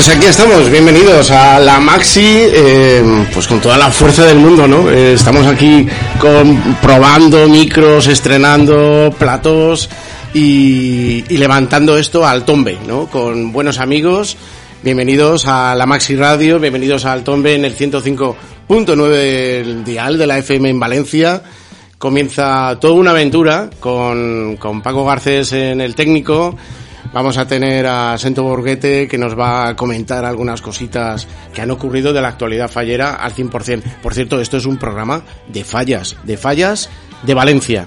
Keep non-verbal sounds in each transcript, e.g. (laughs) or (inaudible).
Pues aquí estamos, bienvenidos a la Maxi, eh, pues con toda la fuerza del mundo, ¿no? Eh, estamos aquí con, probando micros, estrenando platos y, levantando esto al tombe, ¿no? Con buenos amigos. Bienvenidos a la Maxi Radio, bienvenidos al tombe en el 105.9 del dial de la FM en Valencia. Comienza toda una aventura con, con Paco Garcés en el técnico, Vamos a tener a Sento Borguete que nos va a comentar algunas cositas que han ocurrido de la actualidad fallera al 100%. Por cierto, esto es un programa de fallas, de fallas de Valencia.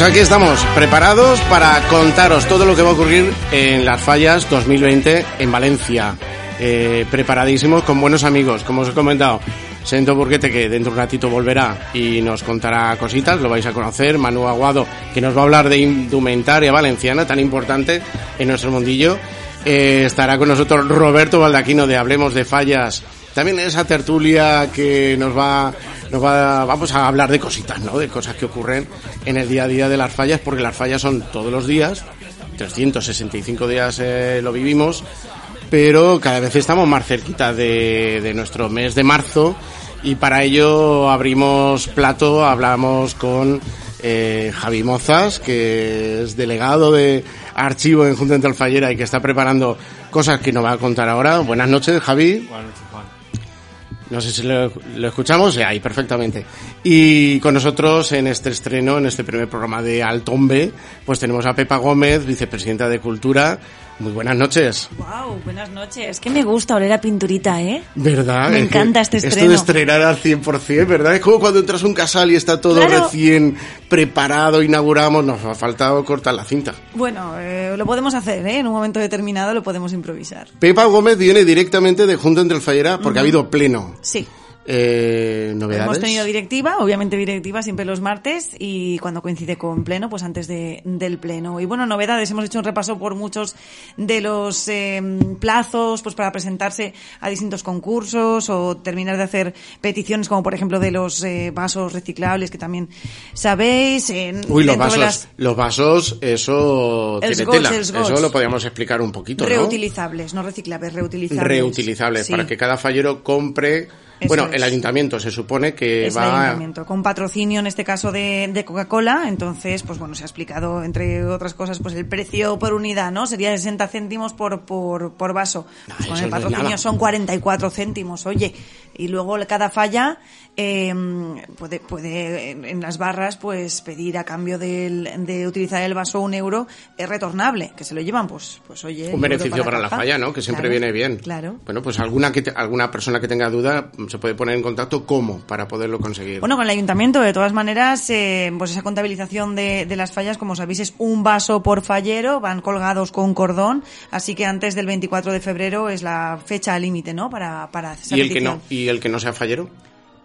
Pues aquí estamos, preparados para contaros todo lo que va a ocurrir en las fallas 2020 en Valencia. Eh, preparadísimos con buenos amigos, como os he comentado. Sento Burguete, que dentro de un ratito volverá y nos contará cositas, lo vais a conocer. Manu Aguado, que nos va a hablar de indumentaria valenciana, tan importante en nuestro mundillo. Eh, estará con nosotros Roberto Baldaquino de Hablemos de Fallas. También esa tertulia que nos va nos va, vamos a hablar de cositas, ¿no? De cosas que ocurren en el día a día de las fallas, porque las fallas son todos los días, 365 días eh, lo vivimos, pero cada vez estamos más cerquita de, de nuestro mes de marzo y para ello abrimos plato, hablamos con eh, Javi Mozas, que es delegado de archivo en Junta Fallera y que está preparando cosas que nos va a contar ahora. Buenas noches, Javi. No sé si lo, escuchamos, ahí perfectamente. Y con nosotros en este estreno, en este primer programa de Altombe, pues tenemos a Pepa Gómez, vicepresidenta de Cultura. Muy buenas noches. Wow, buenas noches. Que me gusta oler a pinturita, ¿eh? ¿Verdad? Me Es encanta este Esto estreno. de estrenar al 100%, ¿verdad? Es como cuando entras a un casal y está todo Claro. recién preparado, inauguramos, nos ha faltado cortar la cinta. Bueno, eh, lo podemos hacer, ¿eh? En un momento determinado lo podemos improvisar. Pepa Gómez viene directamente de Junta entre el Fallera porque ha habido pleno. Sí. Eh, novedades. Hemos tenido directiva, obviamente directiva siempre los martes y cuando coincide con pleno, pues antes de, del pleno. Y bueno, novedades, hemos hecho un repaso por muchos de los eh, plazos pues para presentarse a distintos concursos o terminar de hacer peticiones como por ejemplo de los eh, vasos reciclables que también sabéis. En, Uy, los vasos, las- los vasos, eso tiene tela. Eso lo podríamos explicar un poquito, ¿no? Reutilizables, no reciclables, reutilizables. Reutilizables, Sí. para que cada fallero compre... Eso bueno, es. el ayuntamiento se supone que Es el va... ayuntamiento, con patrocinio en este caso de, de Coca-Cola, entonces, pues bueno, se ha explicado, entre otras cosas, pues el precio por unidad, ¿no? Sería 60 céntimos por, por, por vaso. Pues con el patrocinio son 44 céntimos, oye. Y luego cada falla eh, puede, puede en, las barras, pues pedir a cambio del, de utilizar el vaso un euro, es retornable, que se lo llevan, pues, pues oye. un beneficio para, la falla, ¿no? Que siempre Claro, viene bien. Claro. Bueno, pues alguna que te- alguna persona que tenga duda mm, se puede poner en contacto cómo para poderlo conseguir. Bueno, con el ayuntamiento, de todas maneras, eh, pues esa contabilización de, de las fallas, como sabéis, es un vaso por fallero, van colgados con cordón, así que antes del 24 de febrero es la fecha límite, ¿no? Para, para esa y el que no petición. y el que no sea fallero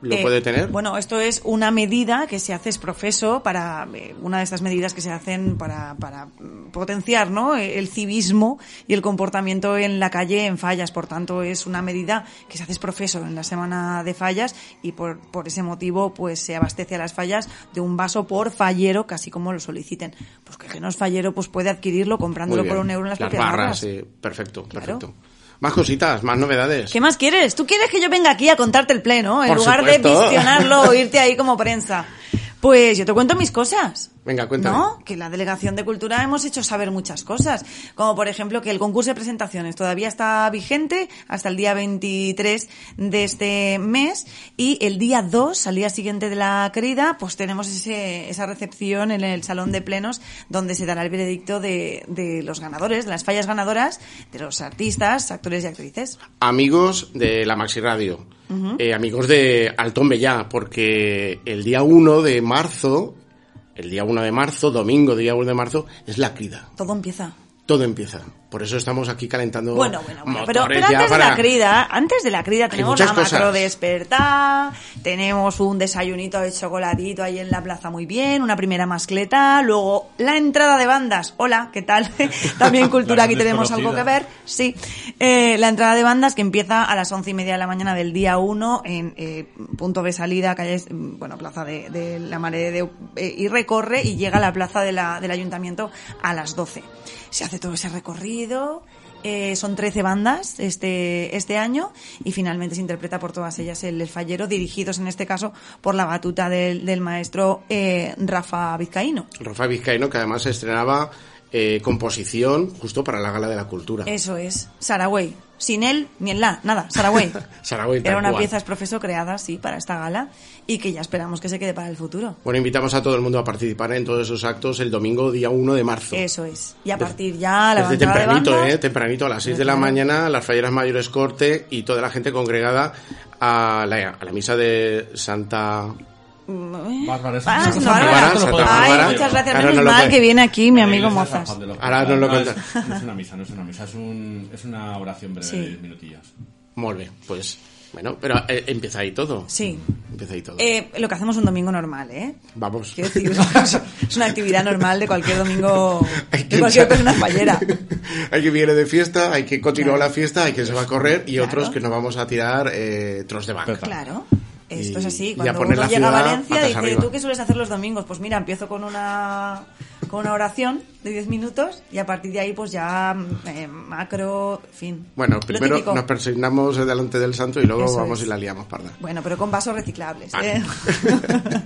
lo Eh, puede tener. Bueno, esto es una medida que se hace es profeso para eh, una de estas medidas que se hacen para, para mm, potenciar ¿no? el civismo y el comportamiento en la calle en fallas. Por tanto, es una medida que se hace es profeso en la semana de fallas y por, por ese motivo pues se abastece a las fallas de un vaso por fallero, casi como lo soliciten. Pues que el que no es fallero pues puede adquirirlo comprándolo por un euro en las, las propias barras, barras. sí, perfecto, Claro. perfecto. Más cositas, más novedades. ¿Qué más quieres? ¿Tú quieres que yo venga aquí a contarte el pleno en Por lugar supuesto. de visionarlo o (laughs) irte ahí como prensa? Pues yo te cuento mis cosas. Venga, cuéntame. ¿No? Que la Delegación de Cultura hemos hecho saber muchas cosas. Como por ejemplo que el concurso de presentaciones todavía está vigente hasta el día 23 de este mes y el día 2, al día siguiente de la querida, pues tenemos ese, esa recepción en el Salón de Plenos donde se dará el veredicto de, de los ganadores, de las fallas ganadoras, de los artistas, actores y actrices. Amigos de la Maxi Radio, eh, amigos de Altón Bellá, porque el día 1 de marzo, el día 1 de marzo, domingo, día 1 de marzo, es la crida. Todo empieza. Todo empieza. Por eso estamos aquí calentando. Bueno, bueno, bueno. Pero, antes de la crida, antes de la crida tenemos la macro despertar, tenemos un desayunito de chocolatito ahí en la plaza muy bien, una primera mascleta, luego la entrada de bandas. Hola, ¿qué tal? (laughs) También cultura, aquí tenemos algo que ver. Sí, Eh, la entrada de bandas que empieza a las once y media de la mañana del día 1 en eh, punto de salida, calle, bueno, plaza de, de la Mare de, eh, y recorre y llega a la plaza de la- del ayuntamiento a las 12. Se hace todo ese recorrido. Eh, son 13 bandas este, este año y finalmente se interpreta por todas ellas el, el fallero, dirigidos en este caso por la batuta del, del maestro eh, Rafa Vizcaíno. Rafa Vizcaíno, que además estrenaba eh, composición justo para la Gala de la Cultura. Eso es, Saragüey. Sin él, ni en la, nada, Saragüey. (laughs) Saragüey, tal Era una cual. pieza exprofeso creada, sí, para esta gala y que ya esperamos que se quede para el futuro. Bueno, invitamos a todo el mundo a participar en todos esos actos el domingo día 1 de marzo. Eso es. Y a partir ya la Desde de tempranito, bandas- ¿eh? Tempranito, a las 6 de la mañana, las falleras mayores corte y toda la gente congregada a la, a la misa de Santa... Bárbara, eso- Ah, no, Bárbara, Ay, muchas gracias. Ahora Menos no mal que viene aquí mi amigo Mozas. Ahora no lo cuenta. no es una misa, no es una misa, es, un, es una oración breve Sí. de 10 minutillos. Molt bé, pues... Bueno, pero eh, empieza ahí todo. Sí. Empieza ahí todo. Eh, lo que hacemos un domingo normal, ¿eh? Vamos. Quiero decir, (laughs) es una actividad normal de cualquier domingo, (laughs) Hay de que cualquier persona fallera. (laughs) hay que viene de fiesta, hay que continuar Claro. la fiesta, hay que se va a correr y Claro. otros que nos vamos a tirar eh, tros de banca. Claro. Esto Y- es así. Cuando uno llega a Valencia dice, arriba. ¿tú qué sueles hacer los domingos? Pues mira, empiezo con una, con una oración de 10 minutos y a partir de ahí pues ya eh, macro, fin. Bueno, primero nos persignamos delante del santo y luego Eso vamos es. y la liamos parda. Bueno, pero con vasos reciclables. Vale. ¿eh? (laughs)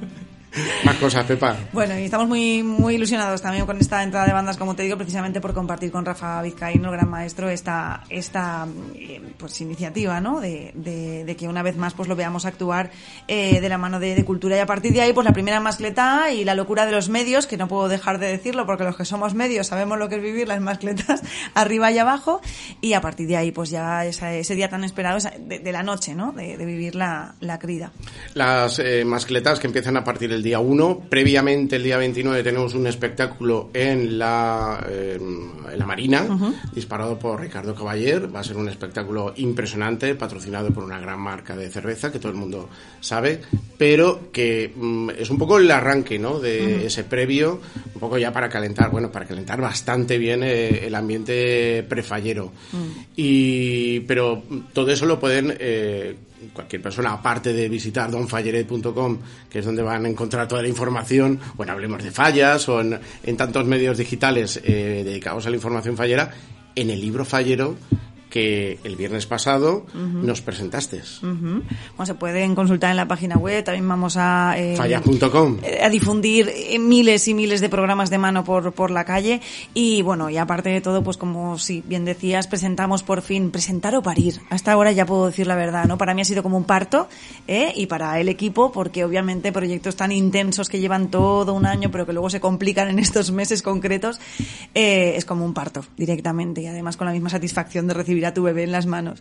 Más cosas, Pepa. Bueno, y estamos muy, muy ilusionados también con esta entrada de bandas, como te digo, precisamente por compartir con Rafa Vizcaíno, el gran maestro, esta, esta eh, pues, iniciativa, ¿no? De, de, de que una vez más pues lo veamos actuar eh, de la mano de, de cultura. Y a partir de ahí, pues la primera mascleta y la locura de los medios, que no puedo dejar de decirlo, porque los que somos medios sabemos lo que es vivir las mascletas (laughs) arriba y abajo. Y a partir de ahí, pues ya esa- ese día tan esperado esa- de, la noche, ¿no? De, de vivir la, la crida. Las eh, mascletas que empiezan a partir del día 1. Previamente, el día 29, tenemos un espectáculo en la, eh, en la Marina, disparado por Ricardo Caballer. Va a ser un espectáculo impresionante, patrocinado por una gran marca de cerveza que todo el mundo sabe, pero que mm, es un poco el arranque ¿no? de ese previo, un poco ya para calentar, bueno, para calentar bastante bien eh, el ambiente prefallero. Y, pero todo eso lo pueden eh, cualquier persona, aparte de visitar donfalleret.com, que es donde van a encontrar toda la información, o en Hablemos de Fallas, o en, en tantos medios digitales eh, dedicados a la información fallera, en el libro fallero que el viernes pasado nos presentaste. Bueno, se pueden consultar en la página web, también vamos a... eh, Fallas.com. eh, a difundir eh, miles y miles de programas de mano por, por la calle y bueno, y aparte de todo, pues como si bien decías, presentamos por fin, presentar o parir. Hasta ahora ya puedo decir la verdad, ¿no? Para mí ha sido como un parto ¿eh? y para el equipo, porque obviamente proyectos tan intensos que llevan todo un año, pero que luego se complican en estos meses concretos, eh, es como un parto directamente y además con la misma satisfacción de recibir a tu bebé en las manos.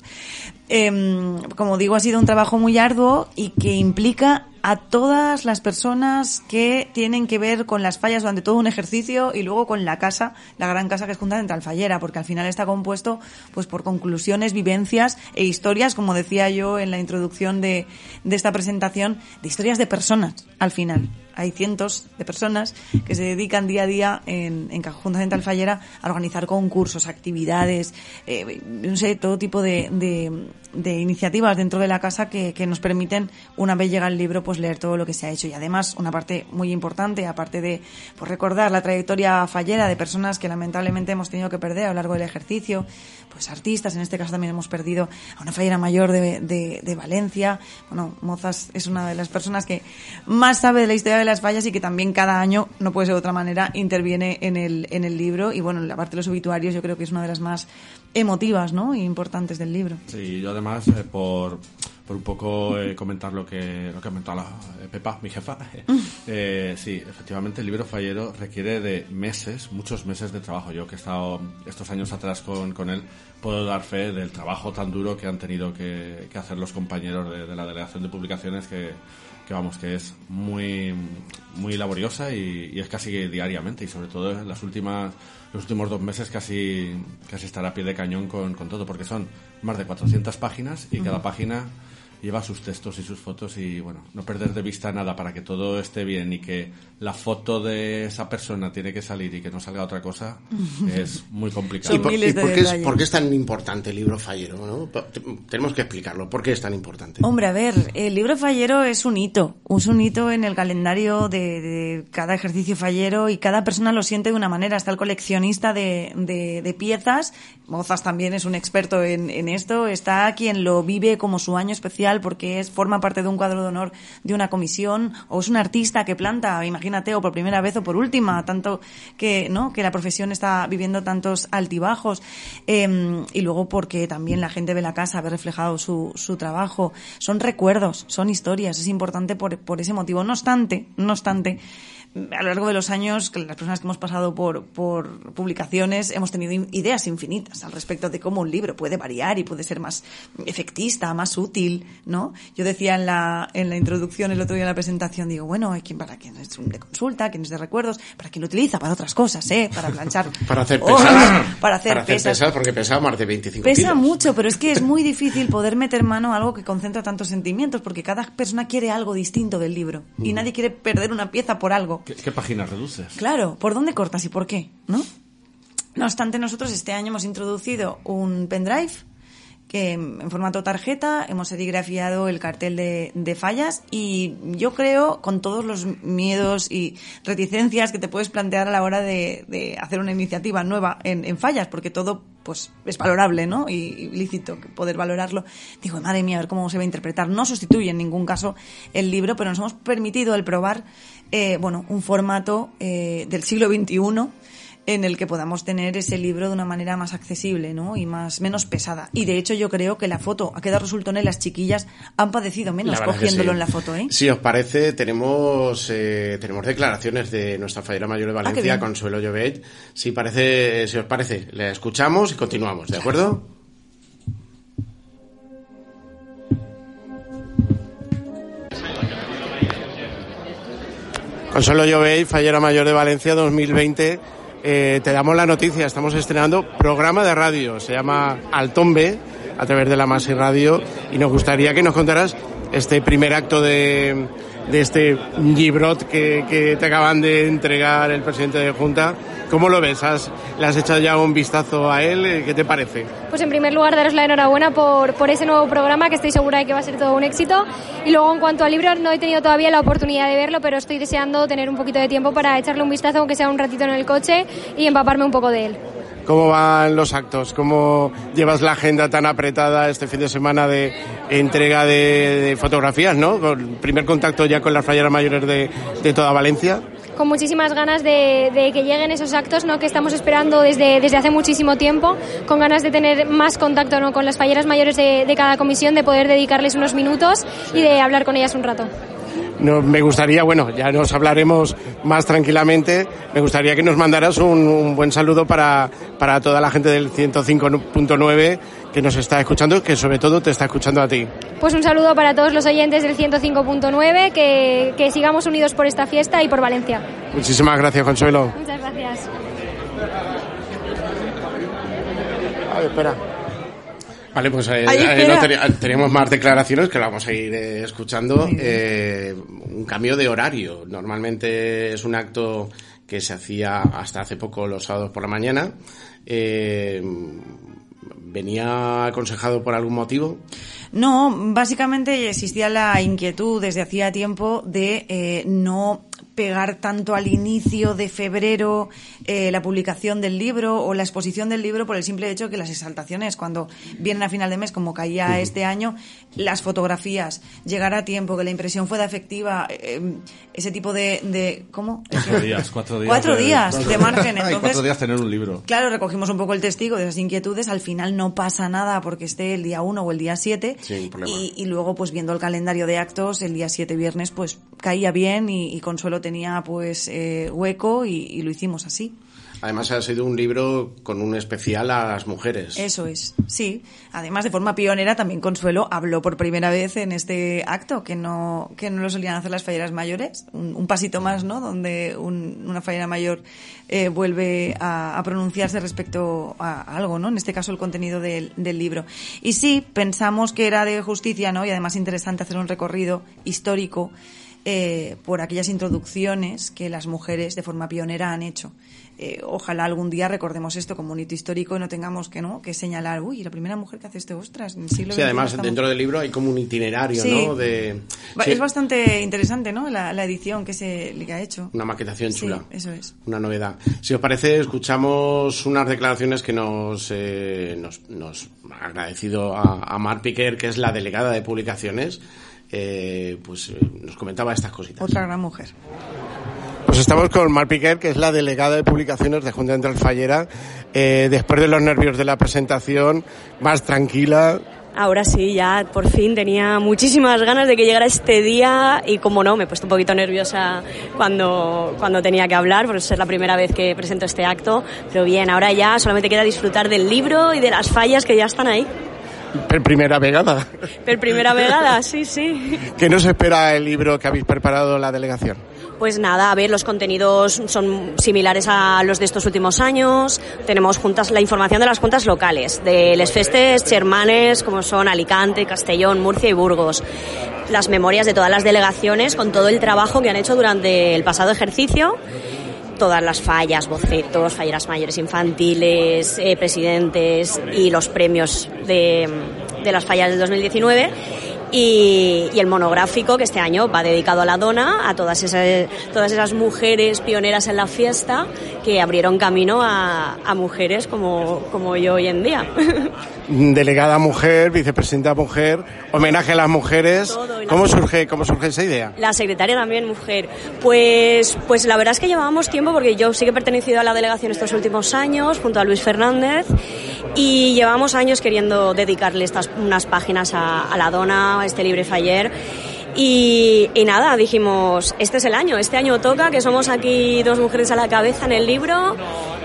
Em, como digo, ha sido un trabajo muy arduo y que implica a todas las personas que tienen que ver con las fallas durante todo un ejercicio y luego con la casa, la gran casa que es Junta Central Fallera, porque al final está compuesto pues por conclusiones, vivencias e historias, como decía yo en la introducción de, de esta presentación, de historias de personas al final. Hay cientos de personas que se dedican día a día en, en Junta Central Fallera a organizar concursos, actividades, eh, no sé, todo tipo de, de, de iniciativas dentro de la casa que, que nos permiten, una vez llega el libro, pues leer todo lo que se ha hecho. Y además, una parte muy importante, aparte de pues, recordar la trayectoria fallera de personas que lamentablemente hemos tenido que perder a lo largo del ejercicio, pues artistas, en este caso también hemos perdido a una fallera mayor de, de, de Valencia. Bueno, Mozas es una de las personas que más sabe de la historia de las fallas y que también cada año, no puede ser de otra manera, interviene en el, en el libro. Y bueno, la parte de los obituarios yo creo que es una de las más emotivas, ¿no? Y importantes del libro. Sí, yo además, eh, por, por un poco eh, comentar lo que, lo que ha comentado la, eh, Pepa, mi jefa. (laughs) Eh, sí, efectivamente, el libro fallero requiere de meses, muchos meses de trabajo. Yo que he estado estos años atrás con, con él, puedo dar fe del trabajo tan duro que han tenido que, que hacer los compañeros de, de la delegación de publicaciones que que vamos, que es muy, muy laboriosa y, y, es casi diariamente. Y sobre todo en las últimas, los últimos dos meses casi, casi estará a pie de cañón con, con todo porque son más de 400 páginas y cada página lleva sus textos y sus fotos y bueno, no perder de vista nada para que todo esté bien y que la foto de esa persona tiene que salir y que no salga otra cosa (laughs) es muy complicado. ¿Y por, y por, qué, es, por qué, es, tan importante el libro fallero? ¿no? Tenemos que explicarlo. ¿Por qué es tan importante? Hombre, a ver, el libro fallero es un hito, es un hito en el calendario de, de cada ejercicio fallero y cada persona lo siente de una manera. Está el coleccionista de, de, de piezas, Mozas también es un experto en, en esto, está quien lo vive como su año especial porque es forma parte de un cuadro de honor de una comisión o es un artista que planta, imagínate, o por primera vez o por última, tanto que no que la profesión está viviendo tantos altibajos. Eh, y luego porque también la gente ve la casa, ve reflejado su, su trabajo, son recuerdos, son historias, es importante por, por ese motivo. No obstante, no obstante, a lo largo de los años, las personas que hemos pasado por, por publicaciones hemos tenido ideas infinitas al respecto de cómo un libro puede variar y puede ser más efectista, más útil, ¿no? Yo decía en la, en la introducción, el otro día en la presentación, digo, bueno, hay quien para quien es de consulta, quien es de recuerdos, para quien lo utiliza para otras cosas, ¿eh? Para planchar. (laughs) para hacer pesas. para hacer, para hacer pesas. pesas. porque pesa más de 25 Pesa kilos. mucho, pero es que es muy difícil (laughs) poder meter mano a algo que concentra tantos sentimientos, porque cada persona quiere algo distinto del libro. Y nadie quiere perder una pieza por algo. ¿Qué, páginas reduces? Claro, ¿por dónde cortas y por qué? ¿No? No obstante, nosotros este año hemos introducido un pendrive que en formato tarjeta hemos serigrafiado el cartel de, fallas y yo creo con todos los miedos y reticencias que te puedes plantear a la hora de, hacer una iniciativa nueva en, fallas porque todo pues es valorable ¿no? y, lícito poder valorarlo digo madre mía a ver cómo se va a interpretar no sustituye en ningún caso el libro pero nos hemos permitido el probar eh, bueno un formato eh, del siglo XXI en el que podamos tener ese libro de una manera más accesible, ¿no? Y más menos pesada. Y de hecho yo creo que la foto ha quedado resultón en las chiquillas han padecido menos cogiéndolo sí. en la foto, ¿eh? Si os parece, tenemos eh, tenemos declaraciones de nuestra fallera mayor de Valencia, ah, Consuelo Llobet. Si parece, si os parece, le escuchamos y continuamos, ¿de acuerdo? Consuelo Llobet, fallera mayor de Valencia 2020 eh, te damos la noticia, estamos estrenando programa de radio, se llama Altombe, a través de la Masi Radio, y nos gustaría que nos contaras este primer acto de, de este librot que, que, te acaban de entregar el presidente de Junta. ¿Cómo lo ves? ¿Has, ¿Le has echado ya un vistazo a él? ¿Qué te parece? Pues en primer lugar, daros la enhorabuena por, por ese nuevo programa que estoy segura de que va a ser todo un éxito. Y luego, en cuanto al libro, no he tenido todavía la oportunidad de verlo, pero estoy deseando tener un poquito de tiempo para echarle un vistazo, aunque sea un ratito en el coche, y empaparme un poco de él. ¿Cómo van los actos? ¿Cómo llevas la agenda tan apretada este fin de semana de entrega de, fotografías, no? Con primer contacto ya con las falleras mayores de, toda Valencia con muchísimas ganas de, de, que lleguen esos actos ¿no? que estamos esperando desde, desde hace muchísimo tiempo, con ganas de tener más contacto ¿no? con las falleras mayores de cada comisión, de poder dedicarles unos minutos y de hablar con ellas un rato. No, me gustaría, bueno, ya nos hablaremos más tranquilamente, me gustaría que nos mandaras un, un buen saludo para, para toda la gente del 105.9 que nos está escuchando, que sobre todo te está escuchando a ti. Pues un saludo para todos los oyentes del 105.9, que, que sigamos unidos por esta fiesta y por Valencia. Muchísimas gracias, Consuelo. Muchas gracias. A ver, espera. Vale, pues eh, eh, no, teníamos más declaraciones que vamos a ir eh, escuchando. Eh, un cambio de horario. Normalmente es un acto que se hacía hasta hace poco los sábados por la mañana. Eh, ¿Venía aconsejado por algún motivo? No, básicamente existía la inquietud desde hacía tiempo de eh, no pegar tanto al inicio de febrero eh, la publicación del libro o la exposición del libro por el simple hecho que las exaltaciones cuando vienen a final de mes como caía este año las fotografías llegar a tiempo que la impresión fuera efectiva eh, ese tipo de, de ¿cómo? Cuatro días, cuatro días. Cuatro de- días de margen. Ay, Entonces, cuatro días tener un libro. Claro, recogimos un poco el testigo de esas inquietudes. Al final no pasa nada porque esté el día 1 o el día 7. Sin problema. y, y luego, pues viendo el calendario de actos, el día 7 viernes, pues caía bien y, y Consuelo tenía pues eh, hueco y, y lo hicimos así. Además ha sido un libro con un especial a las mujeres. Eso es, sí. Además, de forma pionera, también Consuelo habló por primera vez en este acto, que no, que no lo solían hacer las falleras mayores. Un, un pasito más, ¿no? Donde un- una fallera mayor eh, vuelve a, a pronunciarse respecto a algo, ¿no? En este caso, el contenido del, del libro. Y sí, pensamos que era de justicia, ¿no? Y además interesante hacer un recorrido histórico eh, por aquellas introducciones que las mujeres de forma pionera han hecho. Eh, ojalá algún día recordemos esto como un hito histórico y no tengamos que no que señalar, uy, la primera mujer que hace esto, ostras, en el siglo Sí, además estamos- dentro del libro hay como un itinerario, Sí. ¿no? De, sí, Es bastante interesante, ¿no? La, la edición que se le ha hecho. una maquetación Sí, chula. eso es. Una novedad. Si os parece, escuchamos unas declaraciones que nos, eh, nos, nos ha agradecido a, a Mar Piquer, que es la delegada de publicaciones. Eh, pues eh, nos comentaba estas cositas. Otra gran mujer. Pues estamos con Mar Piquer, que es la delegada de publicaciones de Junta Central Fallera. Eh, después de los nervios de la presentación, más tranquila. Ahora sí, ya por fin tenía muchísimas ganas de que llegara este día y como no, me he puesto un poquito nerviosa cuando, cuando tenía que hablar, porque es la primera vez que presento este acto, pero bien, ahora ya solamente queda disfrutar del libro y de las fallas que ya están ahí. Per primera vegada. Per primera vegada, sí, sí. ¿Qué nos espera el libro que habéis preparado la delegación? Pues nada, a ver, los contenidos son similares a los de estos últimos años. Tenemos juntas la información de las juntas locales, de les festes germanes como son Alicante, Castellón, Murcia y Burgos. Las memorias de todas las delegaciones con todo el trabajo que han hecho durante el pasado ejercicio. Todas las fallas, bocetos, falleras mayores infantiles, eh, presidentes y los premios de, de las fallas del 2019 y, y el monográfico que este año va dedicado a la dona, a todas esas, todas esas mujeres pioneras en la fiesta que abrieron camino a, a mujeres como, como yo hoy en día. (laughs) Delegada mujer, vicepresidenta mujer, homenaje a las mujeres. Todo, ¿Cómo surge, cómo surge esa idea? La secretaria también, mujer. Pues, pues la verdad es que llevábamos tiempo, porque yo sí que he pertenecido a la delegación estos últimos años, junto a Luis Fernández, y llevamos años queriendo dedicarle estas unas páginas a, a la dona, este libre faller. Y, y nada, dijimos, este es el año, este año toca, que somos aquí dos mujeres a la cabeza en el libro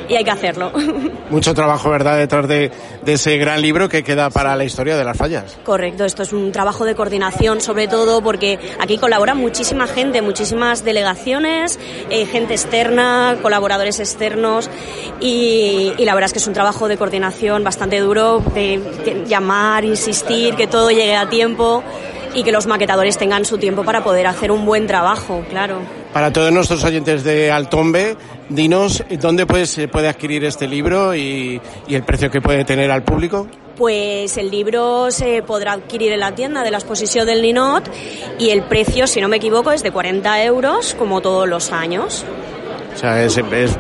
y hay que hacerlo. (laughs) Mucho trabajo, ¿verdad?, detrás de, de ese gran libro que queda para la historia de las fallas. Correcto, esto es un trabajo de coordinación sobre todo porque aquí colabora muchísima gente, muchísimas delegaciones, eh, gente externa, colaboradores externos y, y la verdad es que es un trabajo de coordinación bastante duro, de, de llamar, insistir, que todo llegue a tiempo y que los maquetadores tengan su tiempo para poder hacer un buen trabajo, claro. Para todos nuestros oyentes de Altombe, dinos dónde pues, se puede adquirir este libro y, y el precio que puede tener al público. Pues el libro se podrá adquirir en la tienda de la exposición del Ninot y el precio, si no me equivoco, es de 40 euros, como todos los años. O sea, es, es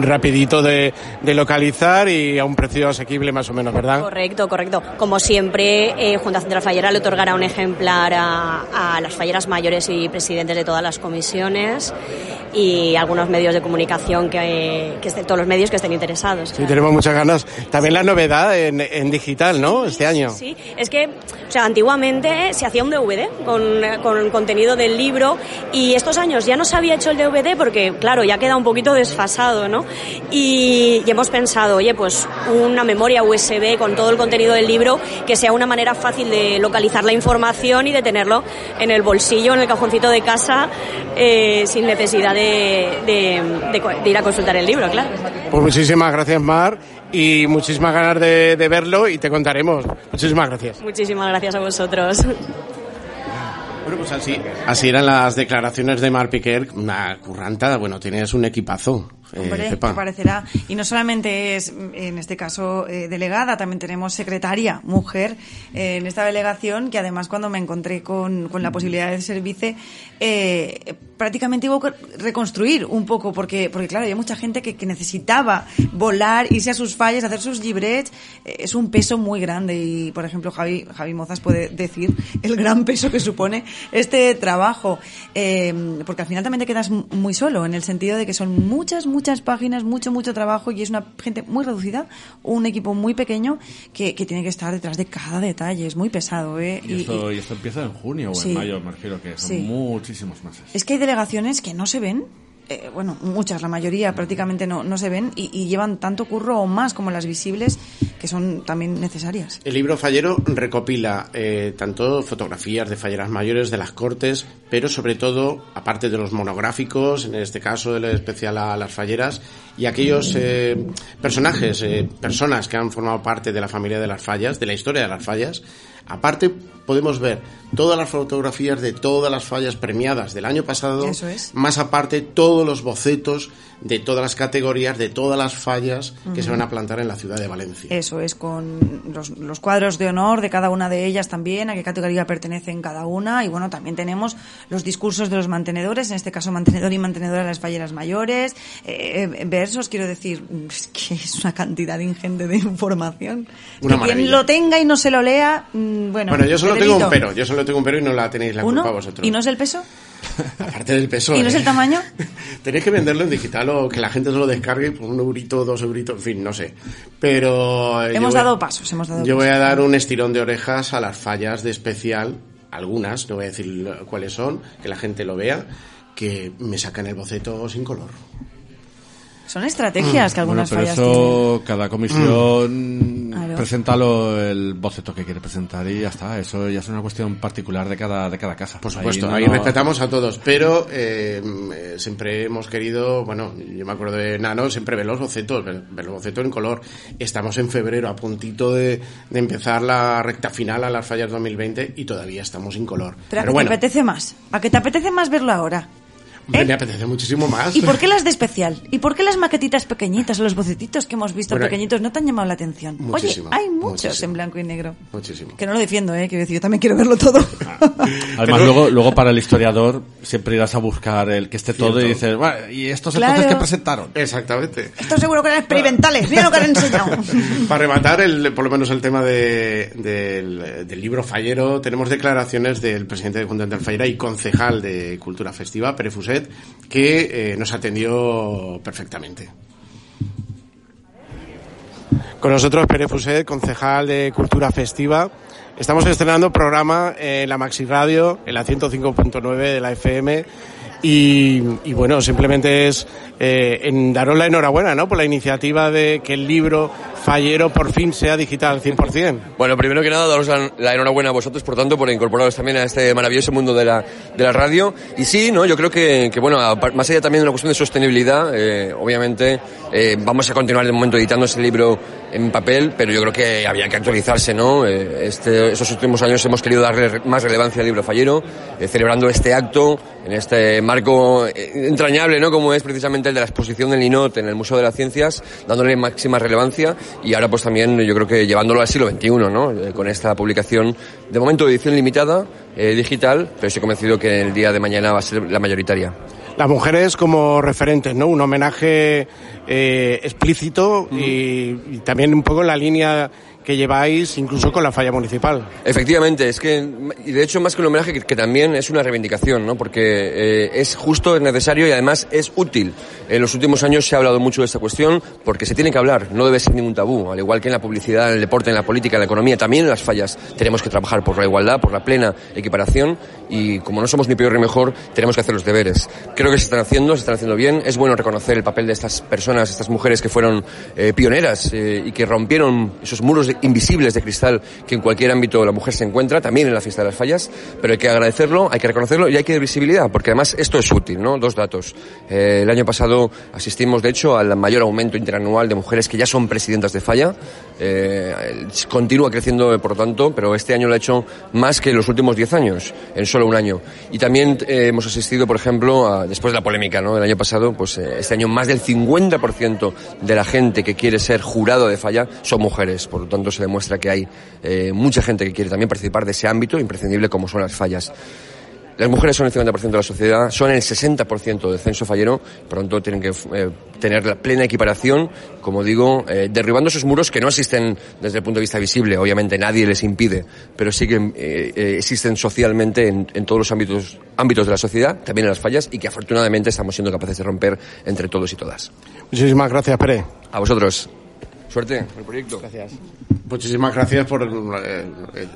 rapidito de, de localizar y a un precio asequible más o menos, ¿verdad? Correcto, correcto. Como siempre, eh, Junta Central Fallera le otorgará un ejemplar a, a las falleras mayores y presidentes de todas las comisiones y algunos medios de comunicación que, que estén, todos los medios que estén interesados. Sí, tenemos muchas ganas. También la novedad en, en digital, ¿no? Este año. Sí, es que, o sea, antiguamente se hacía un DVD con, con el contenido del libro y estos años ya no se había hecho el DVD porque, claro, ya queda un poquito desfasado, ¿no? Y, y hemos pensado, oye, pues una memoria USB con todo el contenido del libro que sea una manera fácil de localizar la información y de tenerlo en el bolsillo, en el cajoncito de casa, eh, sin necesidad de, de- de- de ir a consultar el libro, claro. Pues muchísimas gracias, Mar, y muchísimas ganas de, de verlo y te contaremos. Muchísimas gracias. Muchísimas gracias a vosotros. Bueno, pues así, así eran las declaraciones de Mar Piquer, una curranta, bueno, tienes un equipazo. Eh, Hombre, Pepa. te parecerá. Y no solamente es, en este caso, eh, delegada, también tenemos secretaria, mujer, eh, en esta delegación, que además cuando me encontré con, con la posibilidad de ser vice, eh, prácticamente hubo que reconstruir un poco, porque, porque claro, había mucha gente que, que necesitaba volar, irse a sus fallas, hacer sus gibrets. Eh, es un peso muy grande y, por ejemplo, Javi, Javi Mozas puede decir el gran peso que supone este trabajo. Eh, porque al final también te quedas muy solo, en el sentido de que son muchas, muchas páginas, mucho, mucho trabajo y es una gente muy reducida, un equipo muy pequeño que, que tiene que estar detrás de cada detalle. Es muy pesado, ¿eh? Y, esto, y esto empieza en junio o en mayo, me refiero, que son Sí. muchísimos meses. Es que hay delegaciones que no se ven, eh, bueno, muchas, la mayoría prácticamente no, no se ven y, llevan tanto curro o más como las visibles que son también necesarias. El libro Fallero recopila eh, tanto fotografías de falleras mayores de las cortes, pero sobre todo, aparte de los monográficos, en este caso el especial a las falleras, y aquellos eh, personajes, eh, personas que han formado parte de la familia de las fallas, de la historia de las fallas, aparte podemos ver todas las fotografías de todas las fallas premiadas del año pasado, Eso es. más aparte todos los bocetos de todas las categorías, de todas las fallas que se van a plantar en la ciudad de Valencia. Eso es, con los, los cuadros de honor de cada una de ellas también, a qué categoría pertenecen cada una. Y bueno, también tenemos los discursos de los mantenedores, en este caso mantenedor y mantenedora de las falleras mayores, eh, versos, quiero decir, (laughs) es que es una cantidad ingente de información. Una que quien lo tenga y no se lo lea, mm, bueno. Bueno, yo solo tengo un pero, yo solo tengo un pero y no la tenéis la ¿Uno? culpa vosotros. ¿Y no es el peso? (laughs) Aparte del peso. ¿Y no es ¿eh? el tamaño? (laughs) Tenéis que venderlo en digital o que la gente se lo descargue por un eurito, dos euritos, en fin, no sé. Pero... eh, Hemos voy- dado pasos, hemos dado Yo voy a dar un estirón de orejas a las fallas de especial, algunas, no voy a decir cuáles son, que la gente lo vea, que me sacan el boceto sin color. Son estrategias que Bueno, algunas pero fallas tienen. eso, cada comisión Claro. presenta lo- el boceto que quiere presentar y ya está. Eso ya es una cuestión particular de cada, de cada casa. Por supuesto, no- ahí respetamos a todos, pero eh, eh, siempre hemos querido, bueno, yo me acuerdo de Nano, siempre ver los bocetos, ver, ver los bocetos en color. Estamos en febrero, a puntito de, de empezar la recta final a las fallas 2020 y todavía estamos sin color. Pero, ¿a qué bueno, te apetece más? ¿A qué te apetece más verlo ahora? ¿Eh? me apetece muchísimo más. ¿Y por qué las de especial? ¿Y por qué las maquetitas pequeñitas o los bocetitos que hemos visto Bueno, pequeñitos no te han llamado la atención? muchísimo, Oye, hay muchos muchísimo. en blanco y negro. Muchísimo. Que no lo defiendo, ¿eh? Quiero decir, yo también quiero verlo todo. Además, luego, luego para el historiador siempre irás a buscar el que esté todo y Cierto. dices, "Bueno, ¿y estos Claro. entonces que presentaron? Exactamente. Esto seguro que eran experimentales. Mira lo que han (laughs) enseñado. Para rematar el, por lo menos el tema de- del, del libro fallero, tenemos declaraciones del presidente de Junta del Fallera y concejal de Cultura Festiva, Pere Que eh, nos atendió perfectamente. Con nosotros Pere Fuset, concejal de Cultura Festiva. Estamos estrenando programa en la Maxi Radio, en la 105.9 de la FM. Y, y bueno, simplemente es eh, en daros la enhorabuena, ¿no? Por la iniciativa de que el libro Fallero por fin sea digital al 100%. Bueno, primero que nada, daros la, la enhorabuena a vosotros, por tanto, por incorporaros también a este maravilloso mundo de la, de la radio. Y sí, ¿no? Yo creo que, que bueno, apar- más allá también de una cuestión de sostenibilidad, eh, obviamente, eh, vamos a continuar de momento editando ese libro en papel, pero yo creo que había que actualizarse, ¿no? Eh, este, estos últimos años hemos querido darle más relevancia al libro Fallero, eh, celebrando este acto en este marco eh, entrañable, ¿no? Como es precisamente el de la exposición del Ninot en el Museo de las Ciencias, dándole máxima relevancia y ahora pues también yo creo que llevándolo al siglo XXI, ¿no? Con esta publicación, de momento de edición limitada, eh, digital, pero estoy convencido que el día de mañana va a ser la mayoritaria. Las mujeres como referentes, ¿no? Un homenaje eh, explícito y, y también un poco en la línea que lleváis incluso con la falla municipal. Efectivamente, es que, y de hecho, más que un homenaje, que, que también es una reivindicación, ¿no? Porque eh, es justo, es necesario y además es útil. En los últimos años se ha hablado mucho de esta cuestión porque se tiene que hablar, no debe ser ningún tabú. Al igual que en la publicidad, en el deporte, en la política, en la economía, también en las fallas tenemos que trabajar por la igualdad, por la plena equiparación y como no somos ni peor ni mejor, tenemos que hacer los deberes. Creo que se están haciendo, se están haciendo bien. Es bueno reconocer el papel de estas personas, estas mujeres que fueron eh, pioneras eh, y que rompieron esos muros de invisibles de cristal que en cualquier ámbito la mujer se encuentra, también en la fiesta de las fallas, pero hay que agradecerlo, hay que reconocerlo y hay que dar visibilidad, porque además esto es útil, ¿no? Dos datos. Eh, el año pasado asistimos, de hecho, al mayor aumento interanual de mujeres que ya son presidentas de falla. Eh, continúa creciendo, por lo tanto, pero este año lo ha hecho más que los últimos diez años, en solo un año. Y también eh, hemos asistido, por ejemplo, a, después de la polémica, ¿no? Del año pasado, pues este año más del 50% de la gente que quiere ser jurado de falla son mujeres. Por lo tanto, se demuestra que hay eh, mucha gente que quiere también participar de ese ámbito imprescindible como son las fallas. Las mujeres son el 50% de la sociedad, son el 60% del censo fallero, tanto tienen que eh, tener la plena equiparación, como digo, eh, derribando esos muros que no existen desde el punto de vista visible, obviamente nadie les impide, pero sí que eh, eh, existen socialmente en, en todos los ámbitos, ámbitos de la sociedad, también en las fallas, y que afortunadamente estamos siendo capaces de romper entre todos y todas. Muchísimas gracias, Pere. A vosotros. Suerte en el proyecto. Gracias. Muchísimas gracias por eh,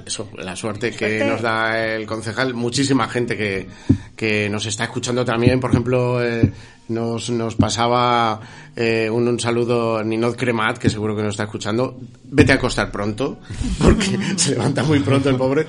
eso, la suerte que Suerte. nos da el concejal. Muchísima gente que, que nos está escuchando también. Por ejemplo, eh, nos, nos pasaba eh, un, un saludo Ninod Cremat, que seguro que nos está escuchando. Vete a acostar pronto, (laughs) porque se levanta muy pronto el pobre.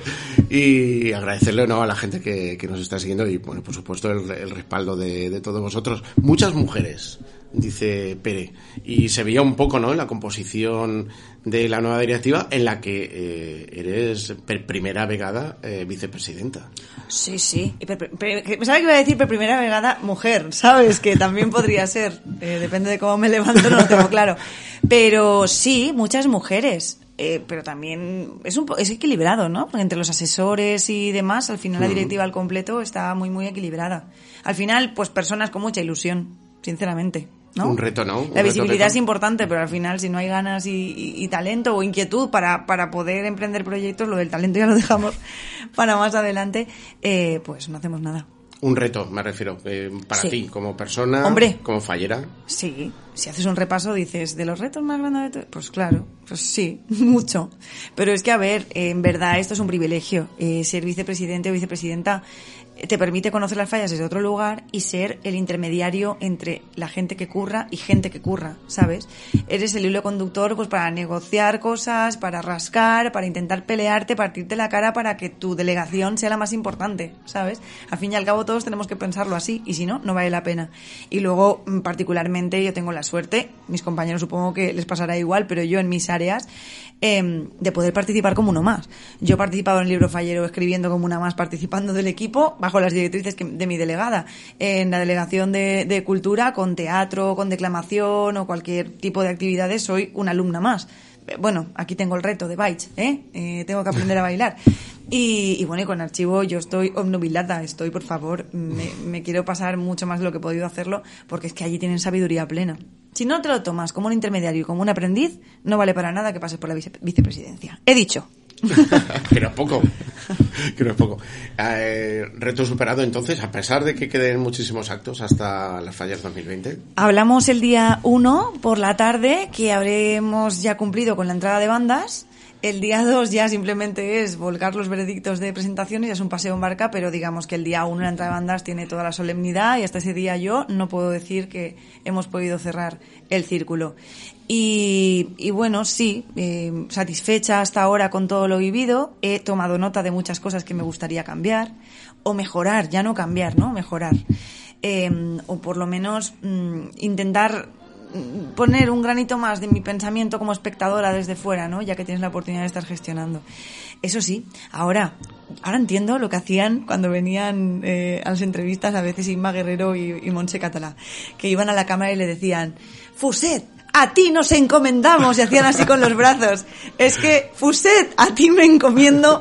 Y agradecerle ¿no? a la gente que, que nos está siguiendo y, bueno, por supuesto, el, el respaldo de, de todos vosotros. Muchas mujeres dice Pere. Y se veía un poco, ¿no? En la composición de la nueva directiva en la que eh, eres per primera vegada eh, vicepresidenta. Sí, sí. Y per- per- per- que Pensaba que iba a decir por primera vegada mujer, ¿sabes? Que también podría ser. Eh, depende de cómo me levanto, no lo tengo claro. Pero sí, muchas mujeres. Eh, pero también es un es equilibrado, ¿no? Porque entre los asesores y demás, al final la directiva al completo está muy, muy equilibrada. Al final, pues personas con mucha ilusión, sinceramente. ¿No? Un reto, ¿no? Un La visibilidad es importante, pero al final, si no hay ganas y, y- y talento o inquietud para, para poder emprender proyectos, lo del talento ya lo (laughs) dejamos para más adelante, eh, pues no hacemos nada. Un reto, me refiero, eh, para Sí. ti, como persona, Hombre. como fallera. Sí, si haces un repaso dices, ¿de los retos más grandes de tu-?" Pues claro, pues sí, (laughs) mucho. Pero es que, a ver, eh, en verdad esto es un privilegio. Eh, ser vicepresidente o vicepresidenta te permite conocer las fallas desde otro lugar y ser el intermediario entre la gente que curra y gente que curra, ¿sabes? Eres el hilo conductor pues para negociar cosas, para rascar, para intentar pelearte, partirte la cara para que tu delegación sea la más importante, ¿sabes? Al fin y al cabo todos tenemos que pensarlo así y si no, no vale la pena. Y luego, mm, particularmente, yo tengo la suerte, mis compañeros supongo que les pasará igual, pero yo en mis áreas, em, de poder participar como uno más. Yo he participado en el libro fallero escribiendo como una más, participando del equipo bajo las directrices que- de mi delegada. En la delegación de, cultura, con teatro, con declamación o cualquier tipo de actividades, soy una alumna más. Eh, Bueno, aquí tengo el reto de Baich, ¿eh? Eh, tengo que aprender a bailar. Y, y bueno, y con archivo yo estoy obnubilada, estoy, por favor, me, me quiero pasar mucho más de lo que he podido hacerlo, porque es que allí tienen sabiduría plena. Si no te lo tomas como un intermediario y como un aprendiz, no vale para nada que pases por la vice- vicepresidencia. He dicho. (laughs) que poco. que poco. Eh, reto superado entonces, a pesar de que queden muchísimos actos hasta las fallas 2020. Hablamos el día 1 por la tarde, que habremos ya cumplido con la entrada de bandas. El día 2 ya simplemente es volcar los veredictos de presentación y ya es un paseo en barca, pero digamos que el día 1 la entrada de bandas tiene toda la solemnidad y hasta ese día yo no puedo decir que hemos podido cerrar el círculo. Y, y bueno, sí, eh, satisfecha hasta ahora con todo lo vivido. He tomado nota de muchas cosas que me gustaría cambiar o mejorar, ya no cambiar, ¿no? Mejorar. Eh, o por lo menos mm, intentar mm, poner un granito más de mi pensamiento como espectadora desde fuera, ¿no? Ya que tienes la oportunidad de estar gestionando. Eso sí, ahora, ahora entiendo lo que hacían cuando venían eh, a las entrevistas a veces Inma Guerrero y, y Montse Catalá, que iban a la cámara y le decían, Fuset, a ti nos encomendamos, y hacían así con los brazos. Es que, Fuset, a ti me encomiendo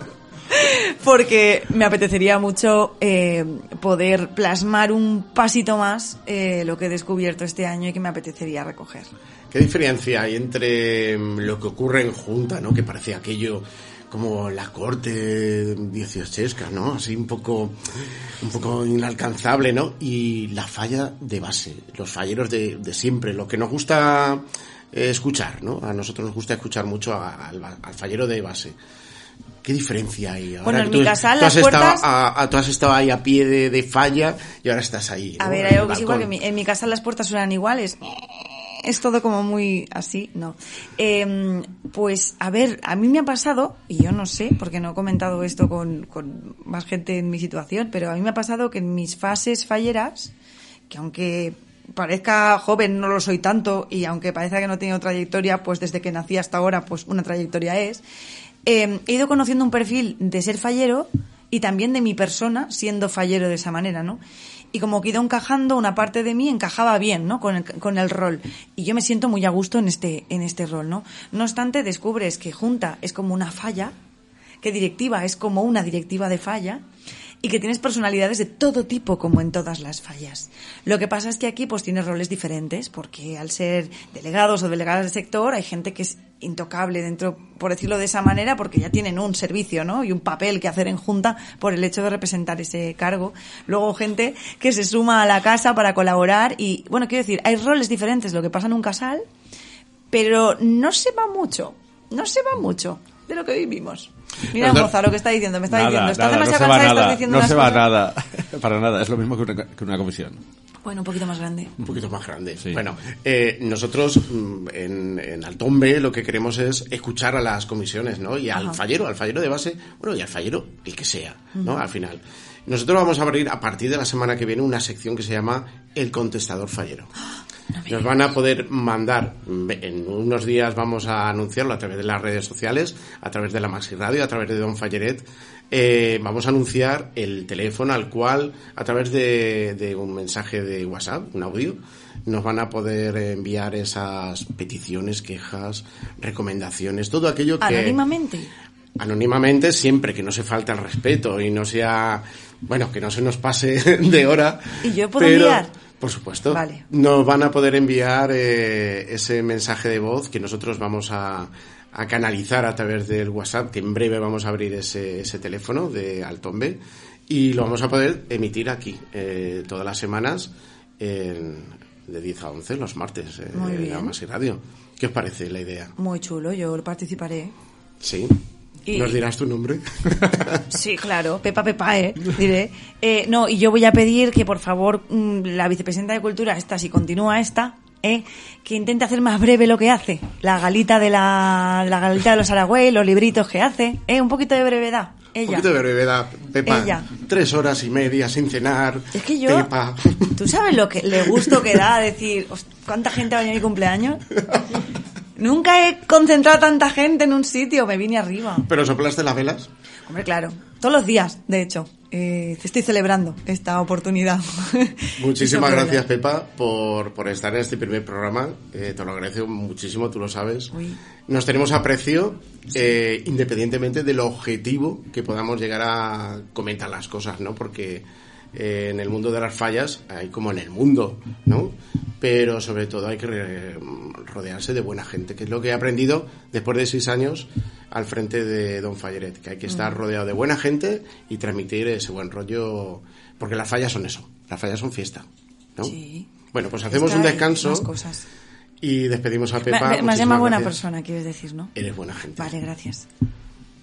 porque me apetecería mucho eh, poder plasmar un pasito más eh, lo que he descubierto este año y que me apetecería recoger. ¿Qué diferencia hay entre mm, lo que ocurre en Junta, ¿no? Que parece aquello como la corte dieciochesca, ¿no? Así un poco, un poco inalcanzable, ¿no? Y la falla de base, los falleros de, de siempre, lo que nos gusta eh, escuchar, ¿no? A nosotros nos gusta escuchar mucho a- al, al fallero de base. ¿Qué diferencia hay? Ahora Bueno, en mi casal tú has las estado puertas- a- a- tú has estado ahí a pie de, de falla y ahora estás ahí. A ¿no? ver, hay algo que es igual que en mi, en mi casa las puertas suenan iguales. Es todo como muy así, no. Eh, pues, a ver, a mí me ha pasado, y yo no sé, porque no he comentado esto con, más gente en mi situación, pero a mí me ha pasado que en mis fases falleras, que aunque parezca joven no lo soy tanto y aunque parezca que no he tenido trayectoria, pues desde que nací hasta ahora, pues una trayectoria es, eh, he ido conociendo un perfil de ser fallero y también de mi persona siendo fallero de esa manera, ¿no? Y como que ido encajando, una parte de mí encajaba bien, ¿no? Con el, con el rol. Y yo me siento muy a gusto en este, en este rol, ¿no? No obstante, descubres que junta es como una falla, que directiva es como una directiva de falla, y que tienes personalidades de todo tipo como en todas las fallas. Lo que pasa es que aquí pues tienes roles diferentes porque al ser delegados o delegadas de sector hay gente que es intocable dentro, por decirlo de esa manera, porque ya tienen un servicio, ¿no? Y un papel que hacer en junta por el hecho de representar ese cargo. Luego gente que se suma a la casa para colaborar y, bueno, quiero decir, hay roles diferentes, lo que pasa en un casal, pero no se va mucho, no se va mucho de lo que vivimos. Mira, No, Moza, lo que está diciendo, me está nada, diciendo, estás no se va cansada y estás nada, diciendo no unas se va cosas. nada, (laughs) para nada, es lo mismo que una, que una comisión. Bueno, un poquito más grande. un poquito más grande. Sí. Bueno, eh, nosotros mm, en, en Altombe lo que queremos es escuchar a las comisiones, ¿no? Y al Ajá. fallero, al fallero de base, bueno, y al fallero, el que sea, ¿no? Al final. Nosotros vamos a abrir a partir de la semana que viene una sección que se llama El Contestador Fallero. Nos van a poder mandar, en unos días vamos a anunciarlo a través de las redes sociales, a través de la Maxi Radio, a través de Don Falleret. eh, vamos a anunciar el teléfono al cual, a través de, de un mensaje de WhatsApp, un audio, nos van a poder enviar esas peticiones, quejas, recomendaciones, todo aquello que Anónimamente. anónimamente siempre que no se falte al respeto y no sea bueno que no se nos pase (laughs) de hora ¿Y yo puedo pero, enviar? Por supuesto Vale. nos van a poder enviar eh, ese mensaje de voz que nosotros vamos a, a canalizar a través del WhatsApp que en breve vamos a abrir ese, ese teléfono de Altombe y lo vamos a poder emitir aquí eh, todas las semanas en- de 10 a 11 los martes eh, en la. Maxi Radio ¿qué os parece la idea? Muy chulo, yo participaré. Sí. Y- ¿Nos dirás tu nombre? (laughs) Sí, claro, Pepa Pepa, ¿eh? Diré. Eh, no, y yo voy a pedir que por favor mm, la vicepresidenta de Cultura, esta, si continúa esta, ¿eh? que intente hacer más breve lo que hace. La galita de la, la galita de los Aragüey, los libritos que hace, ¿eh? Un poquito de brevedad. Un Ella. poquito de brevedad, Pepa. Ella. Tres horas y media sin cenar. Es que yo, Pepa. ¿tú sabes lo que le gusto que da decir, "Host- cuánta gente va a venir a mi cumpleaños? (laughs) Nunca he concentrado tanta gente en un sitio, me vine arriba. ¿Pero soplaste las velas? Hombre, claro, todos los días, de hecho. Eh, estoy celebrando esta oportunidad. (laughs) Muchísimas gracias. Pepa, por, por estar en este primer programa. Eh, te lo agradezco muchísimo, tú lo sabes. Uy. Nos tenemos aprecio, eh, independientemente del objetivo que podamos llegar a comentar las cosas, ¿no? Porque eh, en el mundo de las fallas, hay como en el mundo, ¿no? Pero sobre todo hay que rodearse de buena gente, que es lo que he aprendido después de seis años al frente de Don Falleret, que hay que Mm. estar rodeado de buena gente y transmitir ese buen rollo, porque las fallas son eso, las fallas son fiesta, ¿no? Sí. Bueno, pues hacemos un descanso cosas. y despedimos a Pepa. me- me has llamado buena gracias. persona, quieres decir, ¿no? Eres buena gente. Vale, gracias.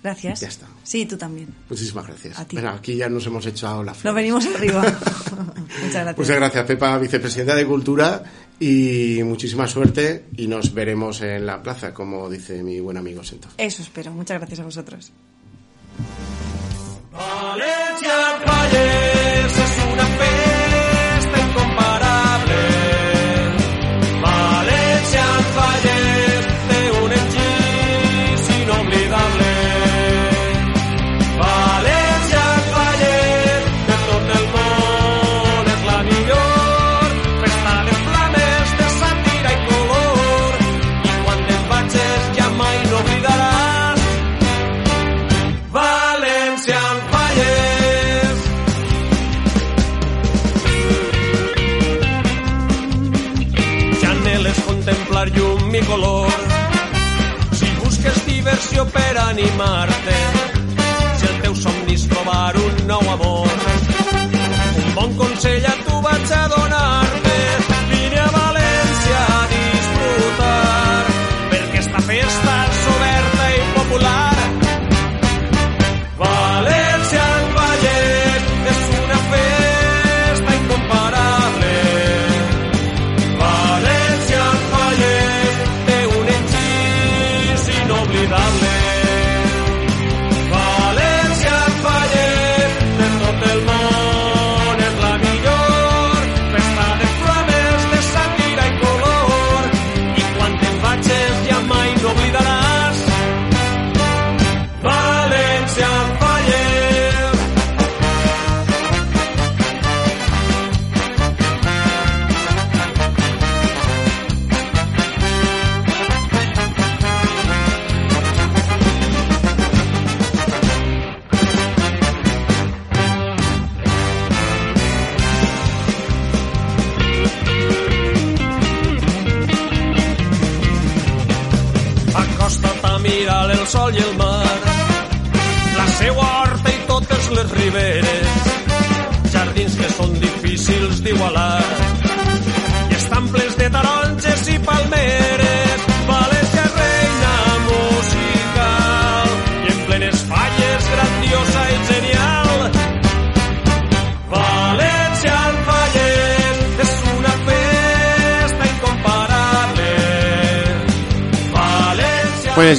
Gracias. Ya está. Sí, tú también. Muchísimas gracias. A ti. Bueno, aquí ya nos hemos echado la flor. Nos venimos arriba. (laughs) Muchas gracias. Muchas gracias, Pepa, vicepresidenta de Cultura, y muchísima suerte. Y nos veremos en la plaza, como dice mi buen amigo Sento. Eso espero. Muchas gracias a vosotros. Valencia animar-te, si el teu somni és trobar un nou amor, un bon consell a tu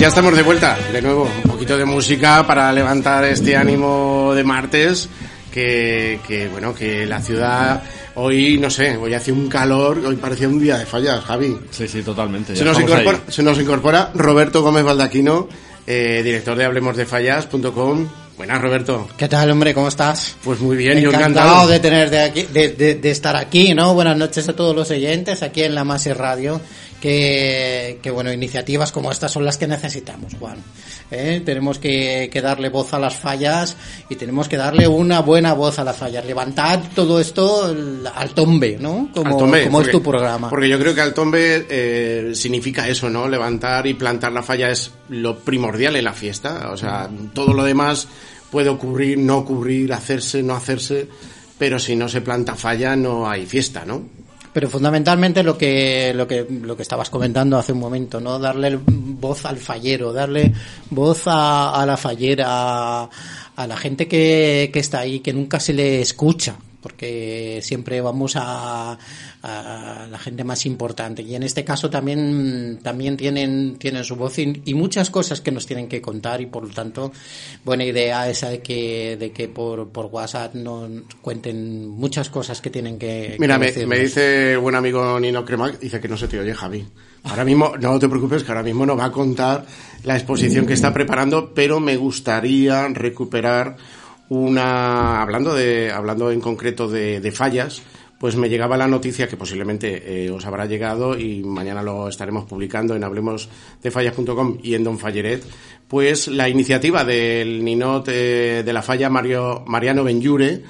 ya estamos de vuelta, de nuevo, un poquito de música para levantar este ánimo de martes, que, que bueno, que la ciudad hoy, no sé, hoy hace un calor, hoy parecía un día de fallas, Javi. Sí, sí, totalmente. Se nos, incorpora, se nos incorpora Roberto Gómez Baldaquino, eh, director de hablemosdefallas.com. Buenas, Roberto. ¿Qué tal, hombre? ¿Cómo estás? Pues muy bien, yo encantado, encantado. de tener de aquí, de, de- de estar aquí, ¿no? Buenas noches a todos los oyentes aquí en la Masi Radio. Que, que bueno, iniciativas como estas son las que necesitamos, Juan. ¿Eh? Tenemos que, que darle voz a las fallas y tenemos que darle una buena voz a las fallas. Levantar todo esto al- al tombe, ¿no? Como, Altombe, como porque- es tu programa. Porque yo creo que Altombe eh, significa eso, ¿no? Levantar y plantar la falla es lo primordial en la fiesta. O sea, todo lo demás puede ocurrir, no ocurrir, hacerse, no hacerse, pero si no se planta falla no hay fiesta, ¿no? Pero fundamentalmente lo que, lo que, lo que estabas comentando hace un momento, ¿no? Darle voz al fallero, darle voz a, a la fallera, a, a la gente que, que está ahí, que nunca se le escucha, porque siempre vamos a, a la gente más importante. Y en este caso también, también tienen, tienen su voz y, y muchas cosas que nos tienen que contar y por lo tanto, buena idea esa de que, de que por, por WhatsApp nos cuenten muchas cosas que tienen que, Mira, que me, me dice buen amigo Nino Cremac, dice que no se te oye, Javi. Ahora mismo, no te preocupes, que ahora mismo no va a contar la exposición que está preparando, pero me gustaría recuperar una, hablando de, hablando en concreto de, de fallas, pues me llegaba la noticia que posiblemente eh, os habrá llegado y mañana lo estaremos publicando en hablemosdefallas.com y en Don Falleret, pues la iniciativa del Ninot eh, de la falla Mario, Mariano Benjure,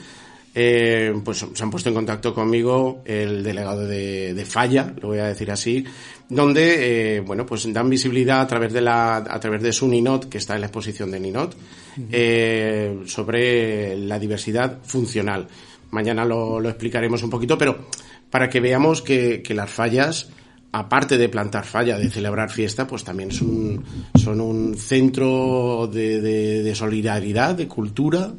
eh, pues se han puesto en contacto conmigo el delegado de, de Falla, lo voy a decir así, donde eh, bueno pues dan visibilidad a través de la a través de su Ninot que está en la exposición de Ninot eh, sobre la diversidad funcional. Mañana lo, lo explicaremos un poquito, pero para que veamos que, las fallas aparte de plantar falla, de celebrar fiesta, pues también son, un- son un centro de, de- solidaridad, de cultura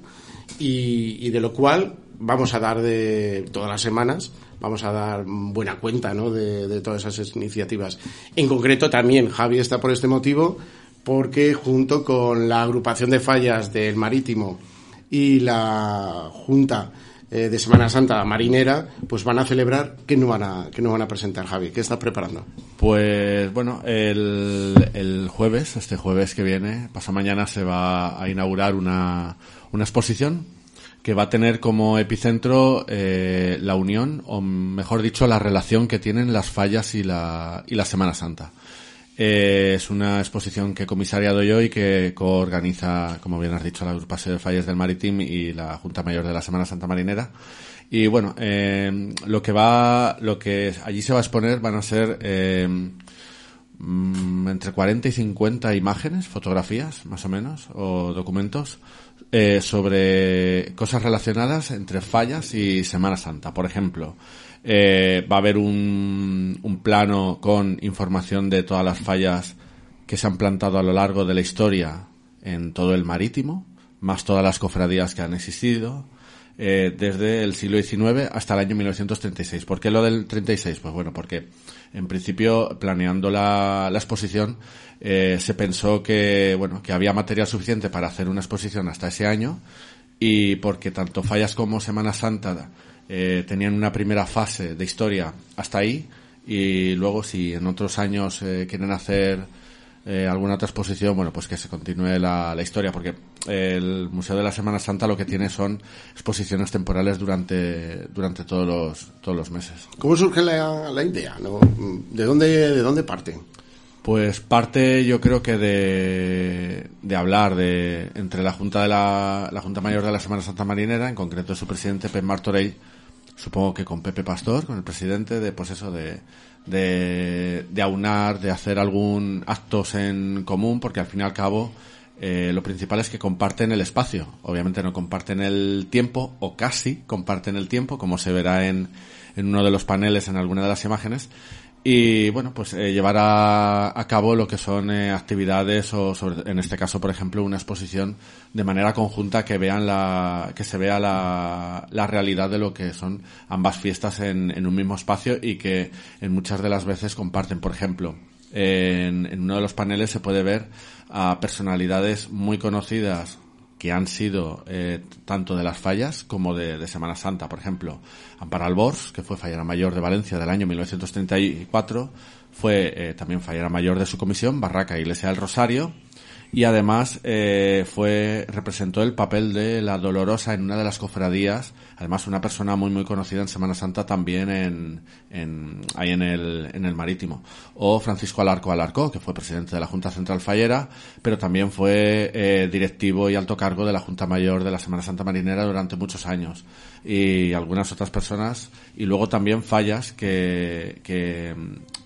y, y de lo cual vamos a dar de todas las semanas, vamos a dar buena cuenta ¿no? de, de todas esas iniciativas. En concreto también Javi está por este motivo porque junto con la agrupación de fallas del Marítimo y la Junta eh, de Semana Santa Marinera, pues van a celebrar que no van a, que no van a presentar, Javi. ¿Qué estás preparando? Pues bueno, el, el jueves, este jueves que viene, pasado mañana, se va a inaugurar una, una exposición que va a tener como epicentro eh, la unión, o mejor dicho, la relación que tienen las fallas y la, y la Semana Santa. Eh, es una exposición que he comisariado yo y que coorganiza, como bien has dicho, la agrupación de fallas del Maritim y la Junta Mayor de la Semana Santa Marinera. Y bueno, eh, lo que va, lo que allí se va a exponer van a ser eh, mm, entre 40 y 50 imágenes, fotografías, más o menos, o documentos eh, sobre cosas relacionadas entre fallas y Semana Santa. Por ejemplo, eh, va a haber un, un plano con información de todas las fallas que se han plantado a lo largo de la historia en todo el marítimo, más todas las cofradías que han existido eh, desde el siglo XIX hasta el año 1936. ¿Por qué lo del 36? Pues bueno, porque en principio, planeando la, la exposición, eh, se pensó que, bueno, que había material suficiente para hacer una exposición hasta ese año y porque tanto Fallas como Semana Santa eh, tenían una primera fase de historia hasta ahí y luego si en otros años eh, quieren hacer eh, alguna otra exposición, bueno, pues que se continúe la, la historia, porque el Museo de la Semana Santa lo que tiene son exposiciones temporales durante, durante todos los, todos los meses. ¿Cómo surge la, la idea? ¿no? ¿De, dónde, ¿De dónde parte? Pues parte, yo creo que de, de hablar de, entre la Junta de la, la Junta Mayor de la Semana Santa Marinera, en concreto su presidente, Pep Martorell, supongo que con Pepe Pastor, con el presidente, de pues eso, de, de, de aunar, de hacer algún actos en común, porque al fin y al cabo eh, lo principal es que comparten el espacio. Obviamente no comparten el tiempo, o casi comparten el tiempo, como se verá en, en uno de los paneles en alguna de las imágenes. Y bueno, pues eh, llevar a, a cabo lo que son eh, actividades o en este caso, por ejemplo, una exposición de manera conjunta que vean la, que se vea la, la realidad de lo que son ambas fiestas en, en un mismo espacio y que en muchas de las veces comparten. Por ejemplo, en, en uno de los paneles se puede ver a personalidades muy conocidas que han sido eh, tanto de las fallas como de, Semana Santa. Por ejemplo, Amparo Albors, que fue fallera mayor de Valencia del año 1934, fue eh, también fallera mayor de su comisión, Barraca Iglesia del Rosario, y además eh, fue representó el papel de la Dolorosa en una de las cofradías, además una persona muy muy conocida en Semana Santa también en, en ahí en el, en el Marítimo. O Francisco Alarco Alarco, que fue presidente de la Junta Central Fallera, pero también fue eh, directivo y alto cargo de la Junta Mayor de la Semana Santa Marinera durante muchos años. Y algunas otras personas, y luego también fallas que, que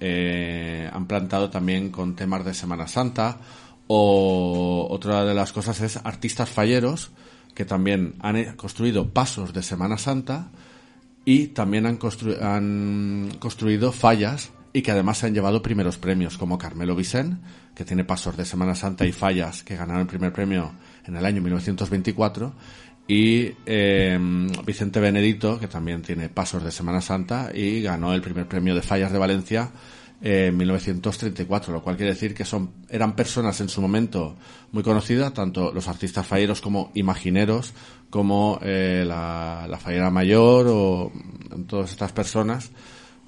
eh, han plantado también con temas de Semana Santa, o otra de las cosas es artistas falleros que también han construido pasos de Semana Santa y también han, han construido fallas y que además se han llevado primeros premios, como Carmelo Vicen, que tiene pasos de Semana Santa y fallas que ganaron el primer premio en el año 1924, y eh, Vicente Benedito, que también tiene pasos de Semana Santa y ganó el primer premio de fallas de Valencia en 1934, lo cual quiere decir que son eran personas en su momento muy conocidas, tanto los artistas falleros como imagineros, como eh, la, la fallera mayor o todas estas personas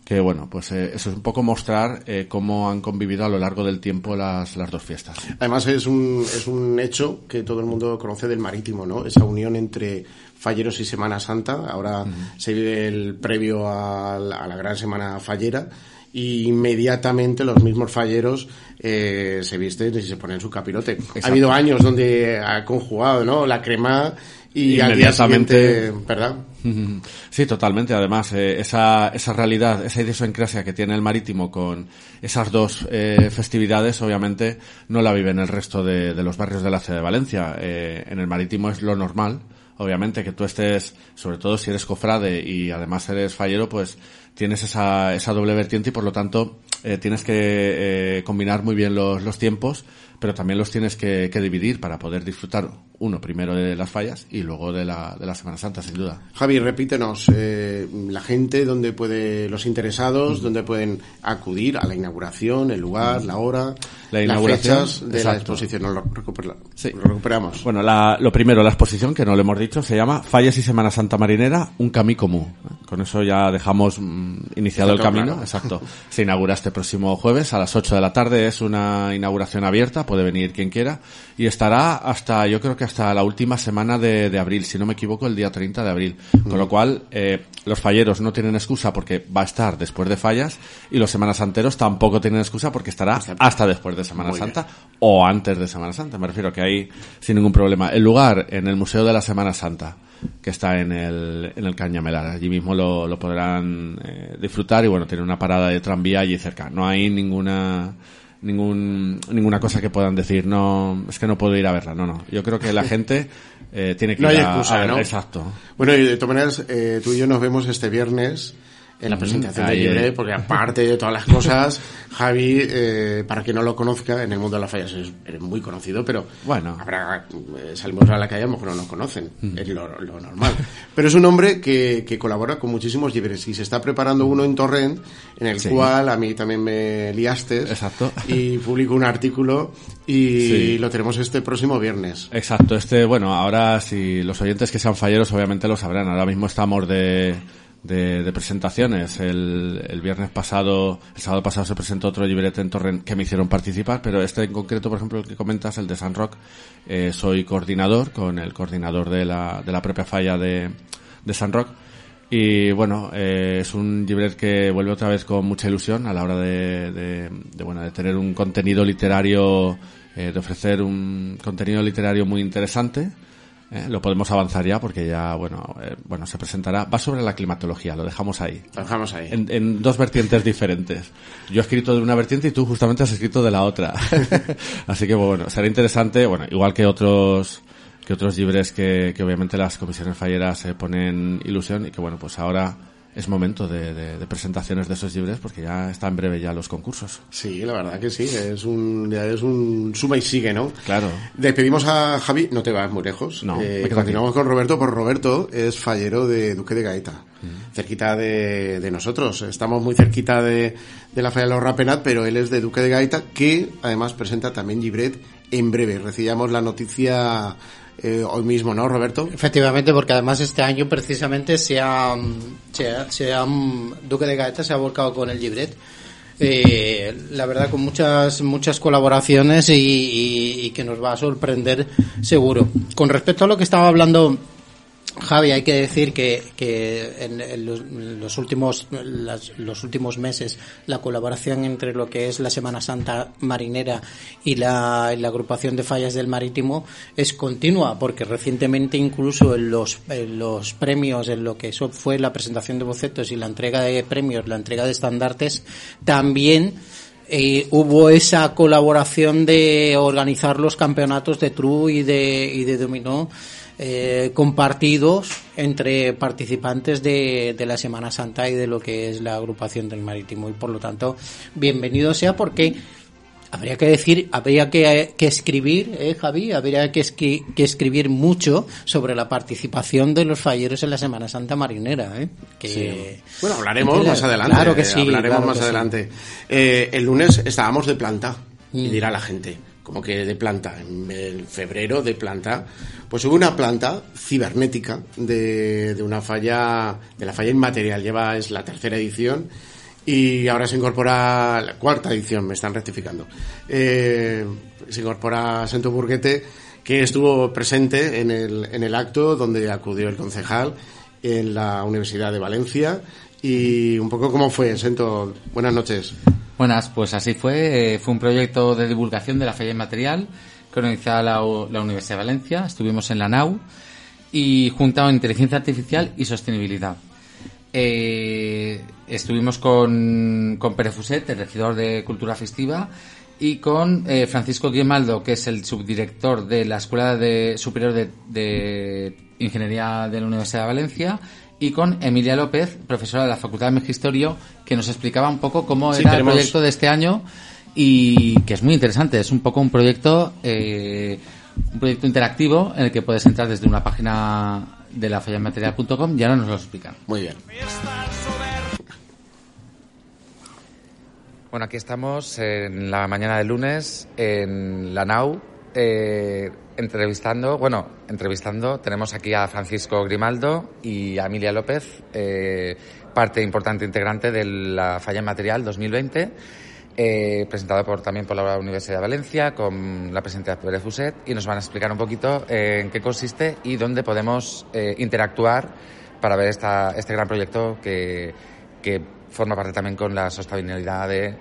que bueno, pues eh, eso es un poco mostrar eh, cómo han convivido a lo largo del tiempo las, las dos fiestas. Además es un, es un hecho que todo el mundo conoce del marítimo, ¿no? Esa unión entre Falleros y Semana Santa. Ahora se vive el previo a la, a la gran Semana Fallera y inmediatamente los mismos falleros eh, se visten y se ponen su capirote. Ha habido años donde ha conjugado, ¿no? La crema y Inmediatamente- ¿verdad? Sí, totalmente. Además, eh, esa, esa realidad, esa idiosincrasia que tiene el marítimo con esas dos eh, festividades, obviamente, no la viven el resto de, de los barrios de la ciudad de Valencia. Eh, en el marítimo es lo normal, obviamente, que tú estés, sobre todo si eres cofrade y además eres fallero, pues tienes esa, esa doble vertiente y por lo tanto eh, tienes que eh, combinar muy bien los, los tiempos, pero también los tienes que, que dividir para poder disfrutar, uno, primero de las fallas y luego de la, de la Semana Santa, sin duda. Javi, repítenos, eh, la gente, dónde puede, los interesados, dónde pueden acudir a la inauguración, el lugar, la hora, La inauguración, las fechas de la exposición. Nos lo, recupera- Sí. lo recuperamos. Bueno, la- lo primero, la exposición, que no lo hemos dicho, se llama Fallas y Semana Santa Marinera, un camí común. Con eso ya dejamos mm, iniciado el camino. claro. Exacto. (laughs) Se inaugura este próximo jueves a las 8 de la tarde. Es una inauguración abierta, puede venir quien quiera. Y estará hasta, yo creo que hasta la última semana de, de abril, si no me equivoco, el día 30 de abril. Con lo cual, eh, los falleros no tienen excusa porque va a estar después de fallas y los semanas santeros tampoco tienen excusa porque estará hasta después de Semana Muy Santa o antes de Semana Santa. Me refiero que ahí sin ningún problema. El lugar en el Museo de la Semana Santa que está en el, en el Cañamelar. Allí mismo lo, lo podrán eh, disfrutar y bueno, tiene una parada de tranvía allí cerca. No hay ninguna ningún ninguna cosa que puedan decir no es que no puedo ir a verla no no. Yo creo que la (laughs) gente eh, tiene que No ir hay a- excusa, a ver- ¿no? exacto. Bueno, y de todas maneras, eh, tú y yo nos vemos este viernes en la presentación ahí, de Libre, eh. porque aparte de todas las cosas, (laughs) Javi, eh, para quien no lo conozca, en el mundo de las fallas es, muy conocido, pero Bueno. habrá, eh, salimos a la calle, a lo mejor no nos conocen, es lo, lo normal. Pero es un hombre que, que colabora con muchísimos libres y se está preparando uno en Torrent, en el Sí. cual a mí también me liaste Exacto. (laughs) y publico un artículo y Sí. lo tenemos este próximo viernes. Exacto, este, bueno, ahora si los oyentes que sean falleros obviamente lo sabrán. Ahora mismo estamos de, de, de presentaciones. El, el viernes pasado, el sábado pasado se presentó otro librete en Torrent que me hicieron participar, pero este en concreto, por ejemplo, el que comentas, el de San Rock, eh, soy coordinador con el coordinador de la, de la propia falla de, de San Rock. Y bueno, eh, es un libret que vuelve otra vez con mucha ilusión a la hora de, de, de, bueno, de tener un contenido literario, eh, de ofrecer un contenido literario muy interesante Eh, lo podemos avanzar ya porque ya, bueno, eh, bueno, se presentará. Va sobre la climatología, lo dejamos ahí. Lo dejamos ahí. En, en dos vertientes diferentes. Yo he escrito de una vertiente y tú justamente has escrito de la otra. (laughs) Así que bueno, será interesante, bueno, igual que otros que otros libres que, que obviamente las comisiones falleras se ponen ilusión y que bueno, pues ahora es momento de, de- de presentaciones de esos libres porque ya está en breve ya los concursos. Sí, la verdad que sí, es un, ya es un suma y sigue, ¿no? Claro. Despedimos a Javi, no te vas muy lejos. No, Eh, me continuamos con Roberto, pues Roberto es fallero de Duque de Gaeta, cerquita de, de nosotros. Estamos muy cerquita de, de la falla de los Rapenat, pero él es de Duque de Gaeta, que además presenta también Gibret en breve. Recibíamos la noticia eh, hoy mismo, ¿no, Roberto? Efectivamente, porque además este año precisamente se ha, se ha- se ha- Duque de Gaeta se ha volcado con el Libret. Eh, la verdad con muchas muchas colaboraciones y, y- y que nos va a sorprender seguro. Con respecto a lo que estaba hablando Javi, hay que decir que, que en, los, últimos las- los últimos meses la colaboración entre lo que es la Semana Santa marinera y la, agrupación de fallas del marítimo es continua, porque recientemente incluso en los, los premios, en lo que eso fue la presentación de bocetos y la entrega de premios, la entrega de estandartes, también eh, hubo esa colaboración de organizar los campeonatos de Tru y de, y de Dominó eh, compartidos entre participantes de, de la Semana Santa y de lo que es la agrupación del marítimo y por lo tanto bienvenido sea porque habría que decir habría que, que escribir eh, Javi habría que, esqui- que escribir mucho sobre la participación de los falleros en la Semana Santa marinera eh, que Bueno, hablaremos más adelante. claro que eh, sí Hablaremos claro más sí. adelante. Eh, el lunes estábamos de planta. Y Mm. dirá la gente, como que de planta. En febrero de planta. Pues hubo una planta cibernética de, de una falla, de la falla inmaterial. Lleva, es la tercera edición. Y ahora se incorpora la cuarta edición, me están rectificando. Eh, se incorpora Sento Burguete, que estuvo presente en el, en el acto donde acudió el concejal en la Universidad de Valencia. Y un poco cómo fue, Sento. Buenas noches. Buenas, pues así fue. eh, fue un proyecto de divulgación de la falla inmaterial que organizaba la, Universidad de Valencia. Estuvimos en la NAU y juntado inteligencia artificial y sostenibilidad. Eh, estuvimos con, con Pere Fuset, el regidor de Cultura Festiva, y con eh, Francisco Grimaldo, que es el subdirector de la Escuela de, Superior de Ingeniería de la Universidad de Valencia, y con Emilia López, profesora de la Facultad de Magisterio, que nos explicaba un poco cómo Sí, era tenemos- el proyecto de este año y que es muy interesante. Es un poco un proyecto, eh, un proyecto interactivo en el que puedes entrar desde una página de la fallamaterial.com y ahora nos lo explican. Muy bien. Bueno, aquí estamos en la mañana del lunes en la NAU, eh, entrevistando, bueno, entrevistando, tenemos aquí a Francisco Grimaldo y a Emilia López, eh, parte importante integrante de la Falla Material 2020, eh, presentado por, también por la Universidad de Valencia, con la presidenta Pérez Fuset, y nos van a explicar un poquito eh, en qué consiste y dónde podemos eh, interactuar para ver esta, este gran proyecto que, que forma parte también con la sostenibilidad de,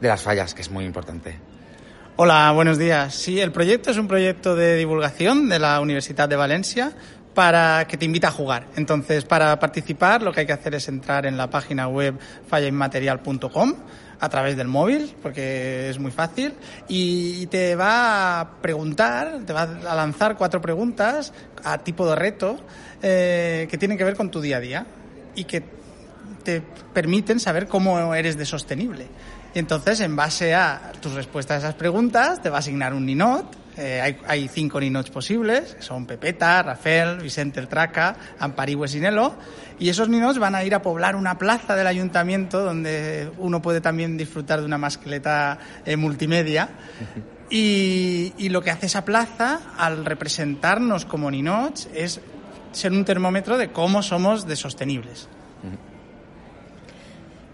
de las fallas, que es muy importante. Hola, buenos días. Sí, el proyecto es un proyecto de divulgación de la Universidad de Valencia para que te invita a jugar. Entonces, para participar, lo que hay que hacer es entrar en la página web fallainmaterial.com a través del móvil, porque es muy fácil, y te va a preguntar, te va a lanzar cuatro preguntas a tipo de reto eh, que tienen que ver con tu día a día y que te permiten saber cómo eres de sostenible. Y entonces, en base a tus respuestas a esas preguntas, te va a asignar un ninot. Eh, hay, hay cinco ninots posibles, que son Pepeta, Rafael, Vicente el Traca, Ampari Huesinelo. Y esos ninots van a ir a poblar una plaza del ayuntamiento donde uno puede también disfrutar de una mascleta eh, multimedia. Y, y lo que hace esa plaza, al representarnos como ninots, es ser un termómetro de cómo somos de sostenibles.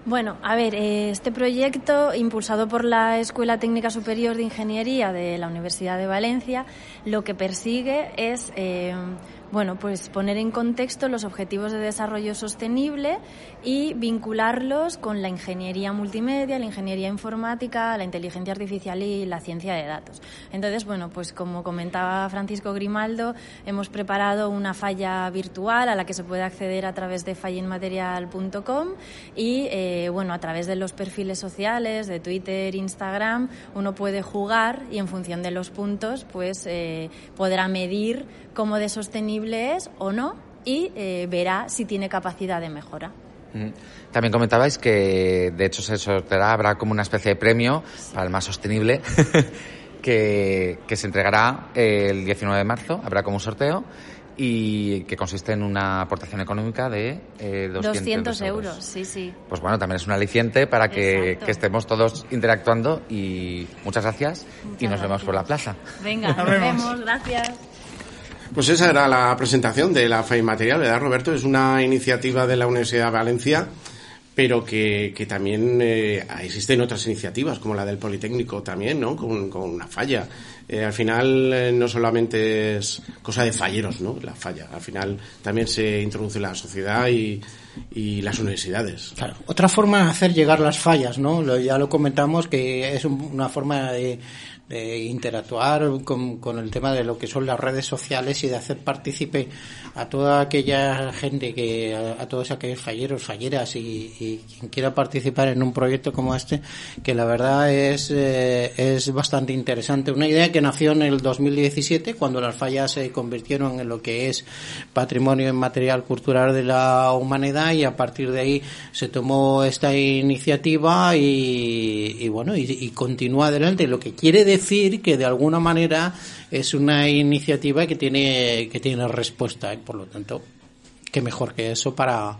Bueno, a ver, eh, este proyecto, impulsado por la Escuela Técnica Superior de Ingeniería de la Universidad de Valencia, lo que persigue es eh, bueno, pues poner en contexto los objetivos de desarrollo sostenible y vincularlos con la ingeniería multimedia, la ingeniería informática, la inteligencia artificial y la ciencia de datos. Entonces, bueno, pues como comentaba Francisco Grimaldo, hemos preparado una falla virtual a la que se puede acceder a través de fallenmaterial.com y, eh, bueno, a través de los perfiles sociales, de Twitter, Instagram, uno puede jugar y en función de los puntos, pues eh, podrá medir cómo de sostenible es o no y eh, verá si tiene capacidad de mejora. También comentabais que, de hecho, se sorteará, habrá como una especie de premio para el más sostenible (laughs) que, que se entregará el 19 de marzo. Habrá como un sorteo y que consiste en una aportación económica de eh, 200, 200 euros, sí, sí. Pues bueno, también es un aliciente para que, que estemos todos interactuando y muchas gracias y nos vemos por la plaza. Venga, (laughs) nos vemos, gracias. Pues esa era la presentación de la FAI Material, ¿verdad, Roberto? Es una iniciativa de la Universidad de Valencia, pero que, que también eh, existen otras iniciativas, como la del Politécnico también, ¿no? Con, con una falla. Eh, al final eh, no solamente es cosa de falleros, ¿no? La falla. Al final también se introduce la sociedad y, y las universidades. Claro. Otra forma de hacer llegar las fallas, ¿no? Ya lo comentamos que es un- una forma de, de interactuar con, con el tema de lo que son las redes sociales y de hacer partícipe a toda aquella gente que a, todos aquellos falleros, falleras y, y quien quiera participar en un proyecto como este, que la verdad es eh, es bastante interesante. Una idea que nació en el 2017 cuando las fallas se convirtieron en lo que es patrimonio inmaterial cultural de la humanidad y a partir de ahí se tomó esta iniciativa y, y bueno y, y continúa adelante lo que quiere decir que de alguna manera es una iniciativa que tiene que tiene respuesta y por lo tanto qué mejor que eso para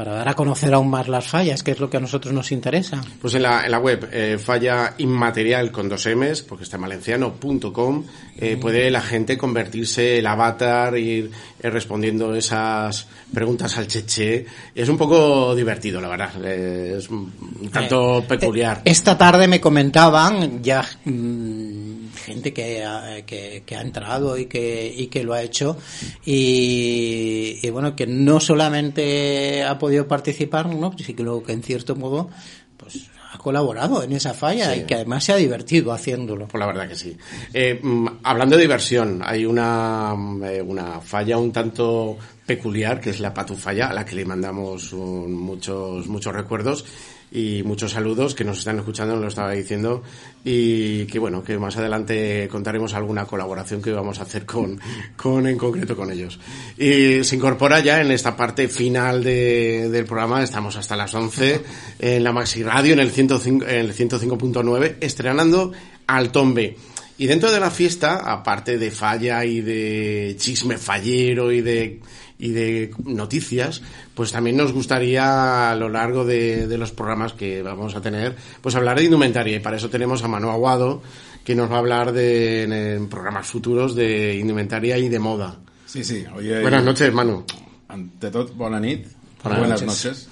para dar a conocer aún más las fallas que es lo que a nosotros nos interesa Pues en la, en la web eh, falla inmaterial con dos M's, porque está en valenciano.com, eh, puede la gente convertirse el avatar, ir eh, respondiendo esas preguntas al cheche. Es un poco divertido, la verdad. eh, es un tanto peculiar. Esta tarde me comentaban ya mm, gente que ha, que, que ha entrado y que, y que lo ha hecho y, y bueno, que no solamente ha podido participar, ¿no? sino que en cierto modo pues ha colaborado en esa falla Sí. y que además se ha divertido haciéndolo. Pues la verdad que sí. Eh, mm, hablando de diversión, hay una, mm, eh, una falla un tanto peculiar, que es la patufalla, a la que le mandamos un- muchos, muchos recuerdos y muchos saludos que nos están escuchando, nos lo estaba diciendo, y que bueno, que más adelante contaremos alguna colaboración que vamos a hacer con, con en concreto con ellos. Y se incorpora ya en esta parte final de- del programa, estamos hasta las 11 en la Maxi Radio, en el 105, en el 105.9, estrenando al Tombe. Y dentro de la fiesta, aparte de falla y de chisme fallero y de, y de noticias, pues también nos gustaría a lo largo de, de los programas que vamos a tener, pues hablar de indumentaria. Y para eso tenemos a Manu Aguado, que nos va a hablar de, en, en programas futuros de indumentaria y de moda. Sí, sí. Oye, Buenas noches, Manu. Ante bona nit. Buenas Buenas noches. noches.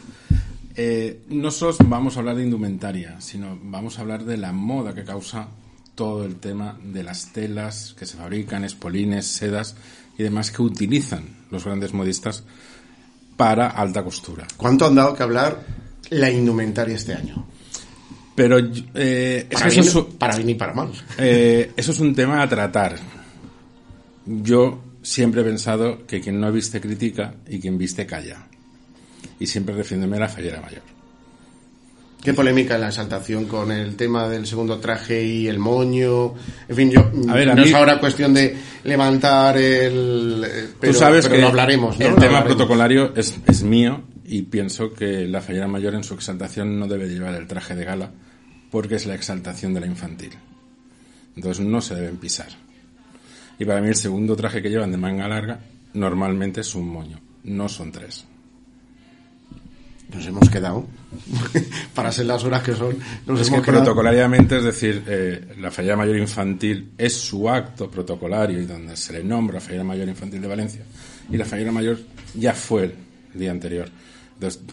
Eh, no solo vamos a hablar de indumentaria, sino vamos a hablar de la moda que causa todo el tema de las telas que se fabrican, espolines, sedas y demás que utilizan los grandes modistas para alta costura. ¿Cuánto han dado que hablar la indumentaria este año? Pero eh, Para que bien, eso es- para bien y para mal. Eh, eso es un tema a tratar. Yo siempre he pensado que quien no viste critica y quien viste calla. Y siempre refiriéndome a la fallera mayor. Qué polémica la exaltación con el tema del segundo traje y el moño. En fin, yo A ver, a no mí- es ahora cuestión de levantar el. eh, Pero, Tú sabes pero que lo hablaremos, ¿no? el Lo tema hablaremos. protocolario es, es mío y pienso que la fallera mayor en su exaltación no debe llevar el traje de gala porque es la exaltación de la infantil. Entonces no se deben pisar. Y para mí el segundo traje que llevan de manga larga normalmente es un moño, no son tres. Nos hemos quedado. (laughs) Para ser las horas que son, nos es que quedado. protocolariamente, es decir, eh, la fallera mayor infantil es su acto protocolario y donde se le nombra fallera mayor infantil de Valencia y la fallera mayor ya fue el día anterior.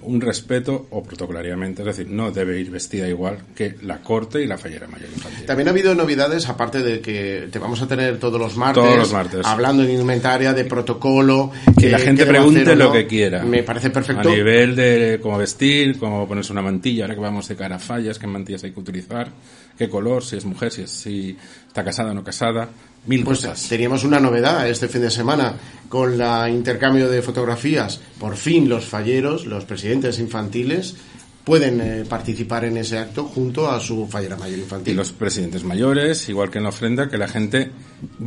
Un respeto o protocolariamente, es decir, no debe ir vestida igual que la corte y la fallera mayor infantil. También ha habido novedades, aparte de que te vamos a tener todos los martes, Todos los martes. hablando de indumentaria, de protocolo. Que la gente pregunte hacer lo que quiera. Me parece perfecto. A nivel de cómo vestir, cómo ponerse una mantilla, ahora que vamos de cara a fallas, qué mantillas hay que utilizar, qué color, si es mujer, si, es, si está casada o no casada, mil Pues cosas. teníamos una novedad este fin de semana con la intercambio de fotografías. Por fin los falleros, los presidentes infantiles, pueden eh, participar en ese acto junto a su fallera mayor Y infantil. los presidentes mayores, igual que en la ofrenda, que la gente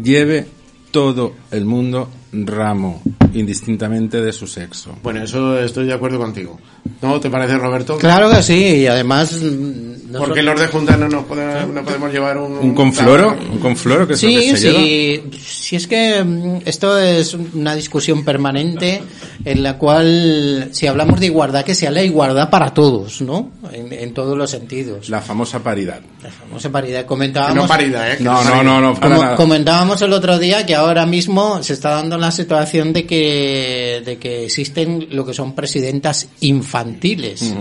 lleve todo el mundo ramo, indistintamente de su sexo. Bueno, eso estoy de acuerdo contigo. ¿No te parece, Roberto? Claro que sí, y además... mm, no Porque solo- los de Junta no nos pode- no podemos llevar un... ¿Un confloro? ¿Un confloro que Sí, que se lleva? sí, si es que mm, esto es una discusión permanente en la cual, si hablamos de igualdad, que sea la igualdad para todos, ¿no? En, en todos los sentidos. La famosa paridad. La famosa paridad. Comentábamos, No paridad, ¿eh? No, no, no, no, para como- nada. comentábamos el otro día que ahora mismo se está dando la situación de que, de que existen lo que son presidentas infantiles.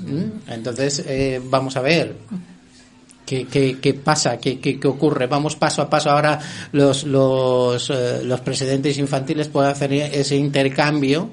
¿Mm? Entonces, eh, vamos a ver. ¿Qué, qué, qué pasa? ¿Qué, qué, qué ocurre? Vamos paso a paso. Ahora los, los, eh, los presidentes infantiles pueden hacer ese intercambio.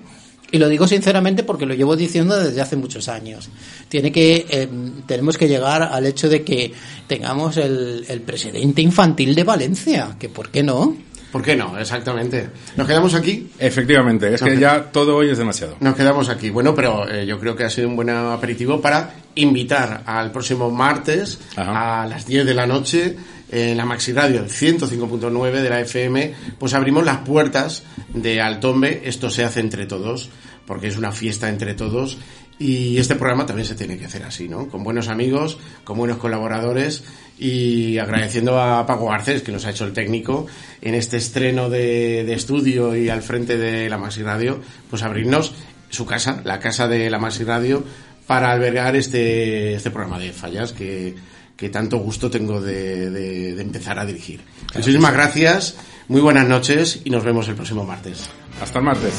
Y lo digo sinceramente porque lo llevo diciendo desde hace muchos años. Tiene que, eh, tenemos que llegar al hecho de que tengamos el, el presidente infantil de Valencia. Que por qué no? ¿Por qué no? Exactamente. Nos quedamos aquí. Efectivamente, es que ya todo hoy es demasiado. Nos quedamos aquí. Bueno, pero eh, yo creo que ha sido un buen aperitivo para invitar al próximo martes Ajá. a las 10 de la noche en la Maxi Radio, el 105.9 de la FM, pues abrimos las puertas de Altombe. Esto se hace entre todos, porque es una fiesta entre todos. Y este programa también se tiene que hacer así, ¿no? Con buenos amigos, con buenos colaboradores y agradeciendo a Paco Garcés, que nos ha hecho el técnico, en este estreno de, de estudio y al frente de la Maxi Radio, pues abrirnos su casa, la casa de la Maxi Radio, para albergar este, este programa de fallas que, que tanto gusto tengo de, de- de empezar a dirigir. Muchísimas gracias, muy buenas noches y nos vemos el próximo martes. Hasta el martes.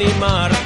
animar.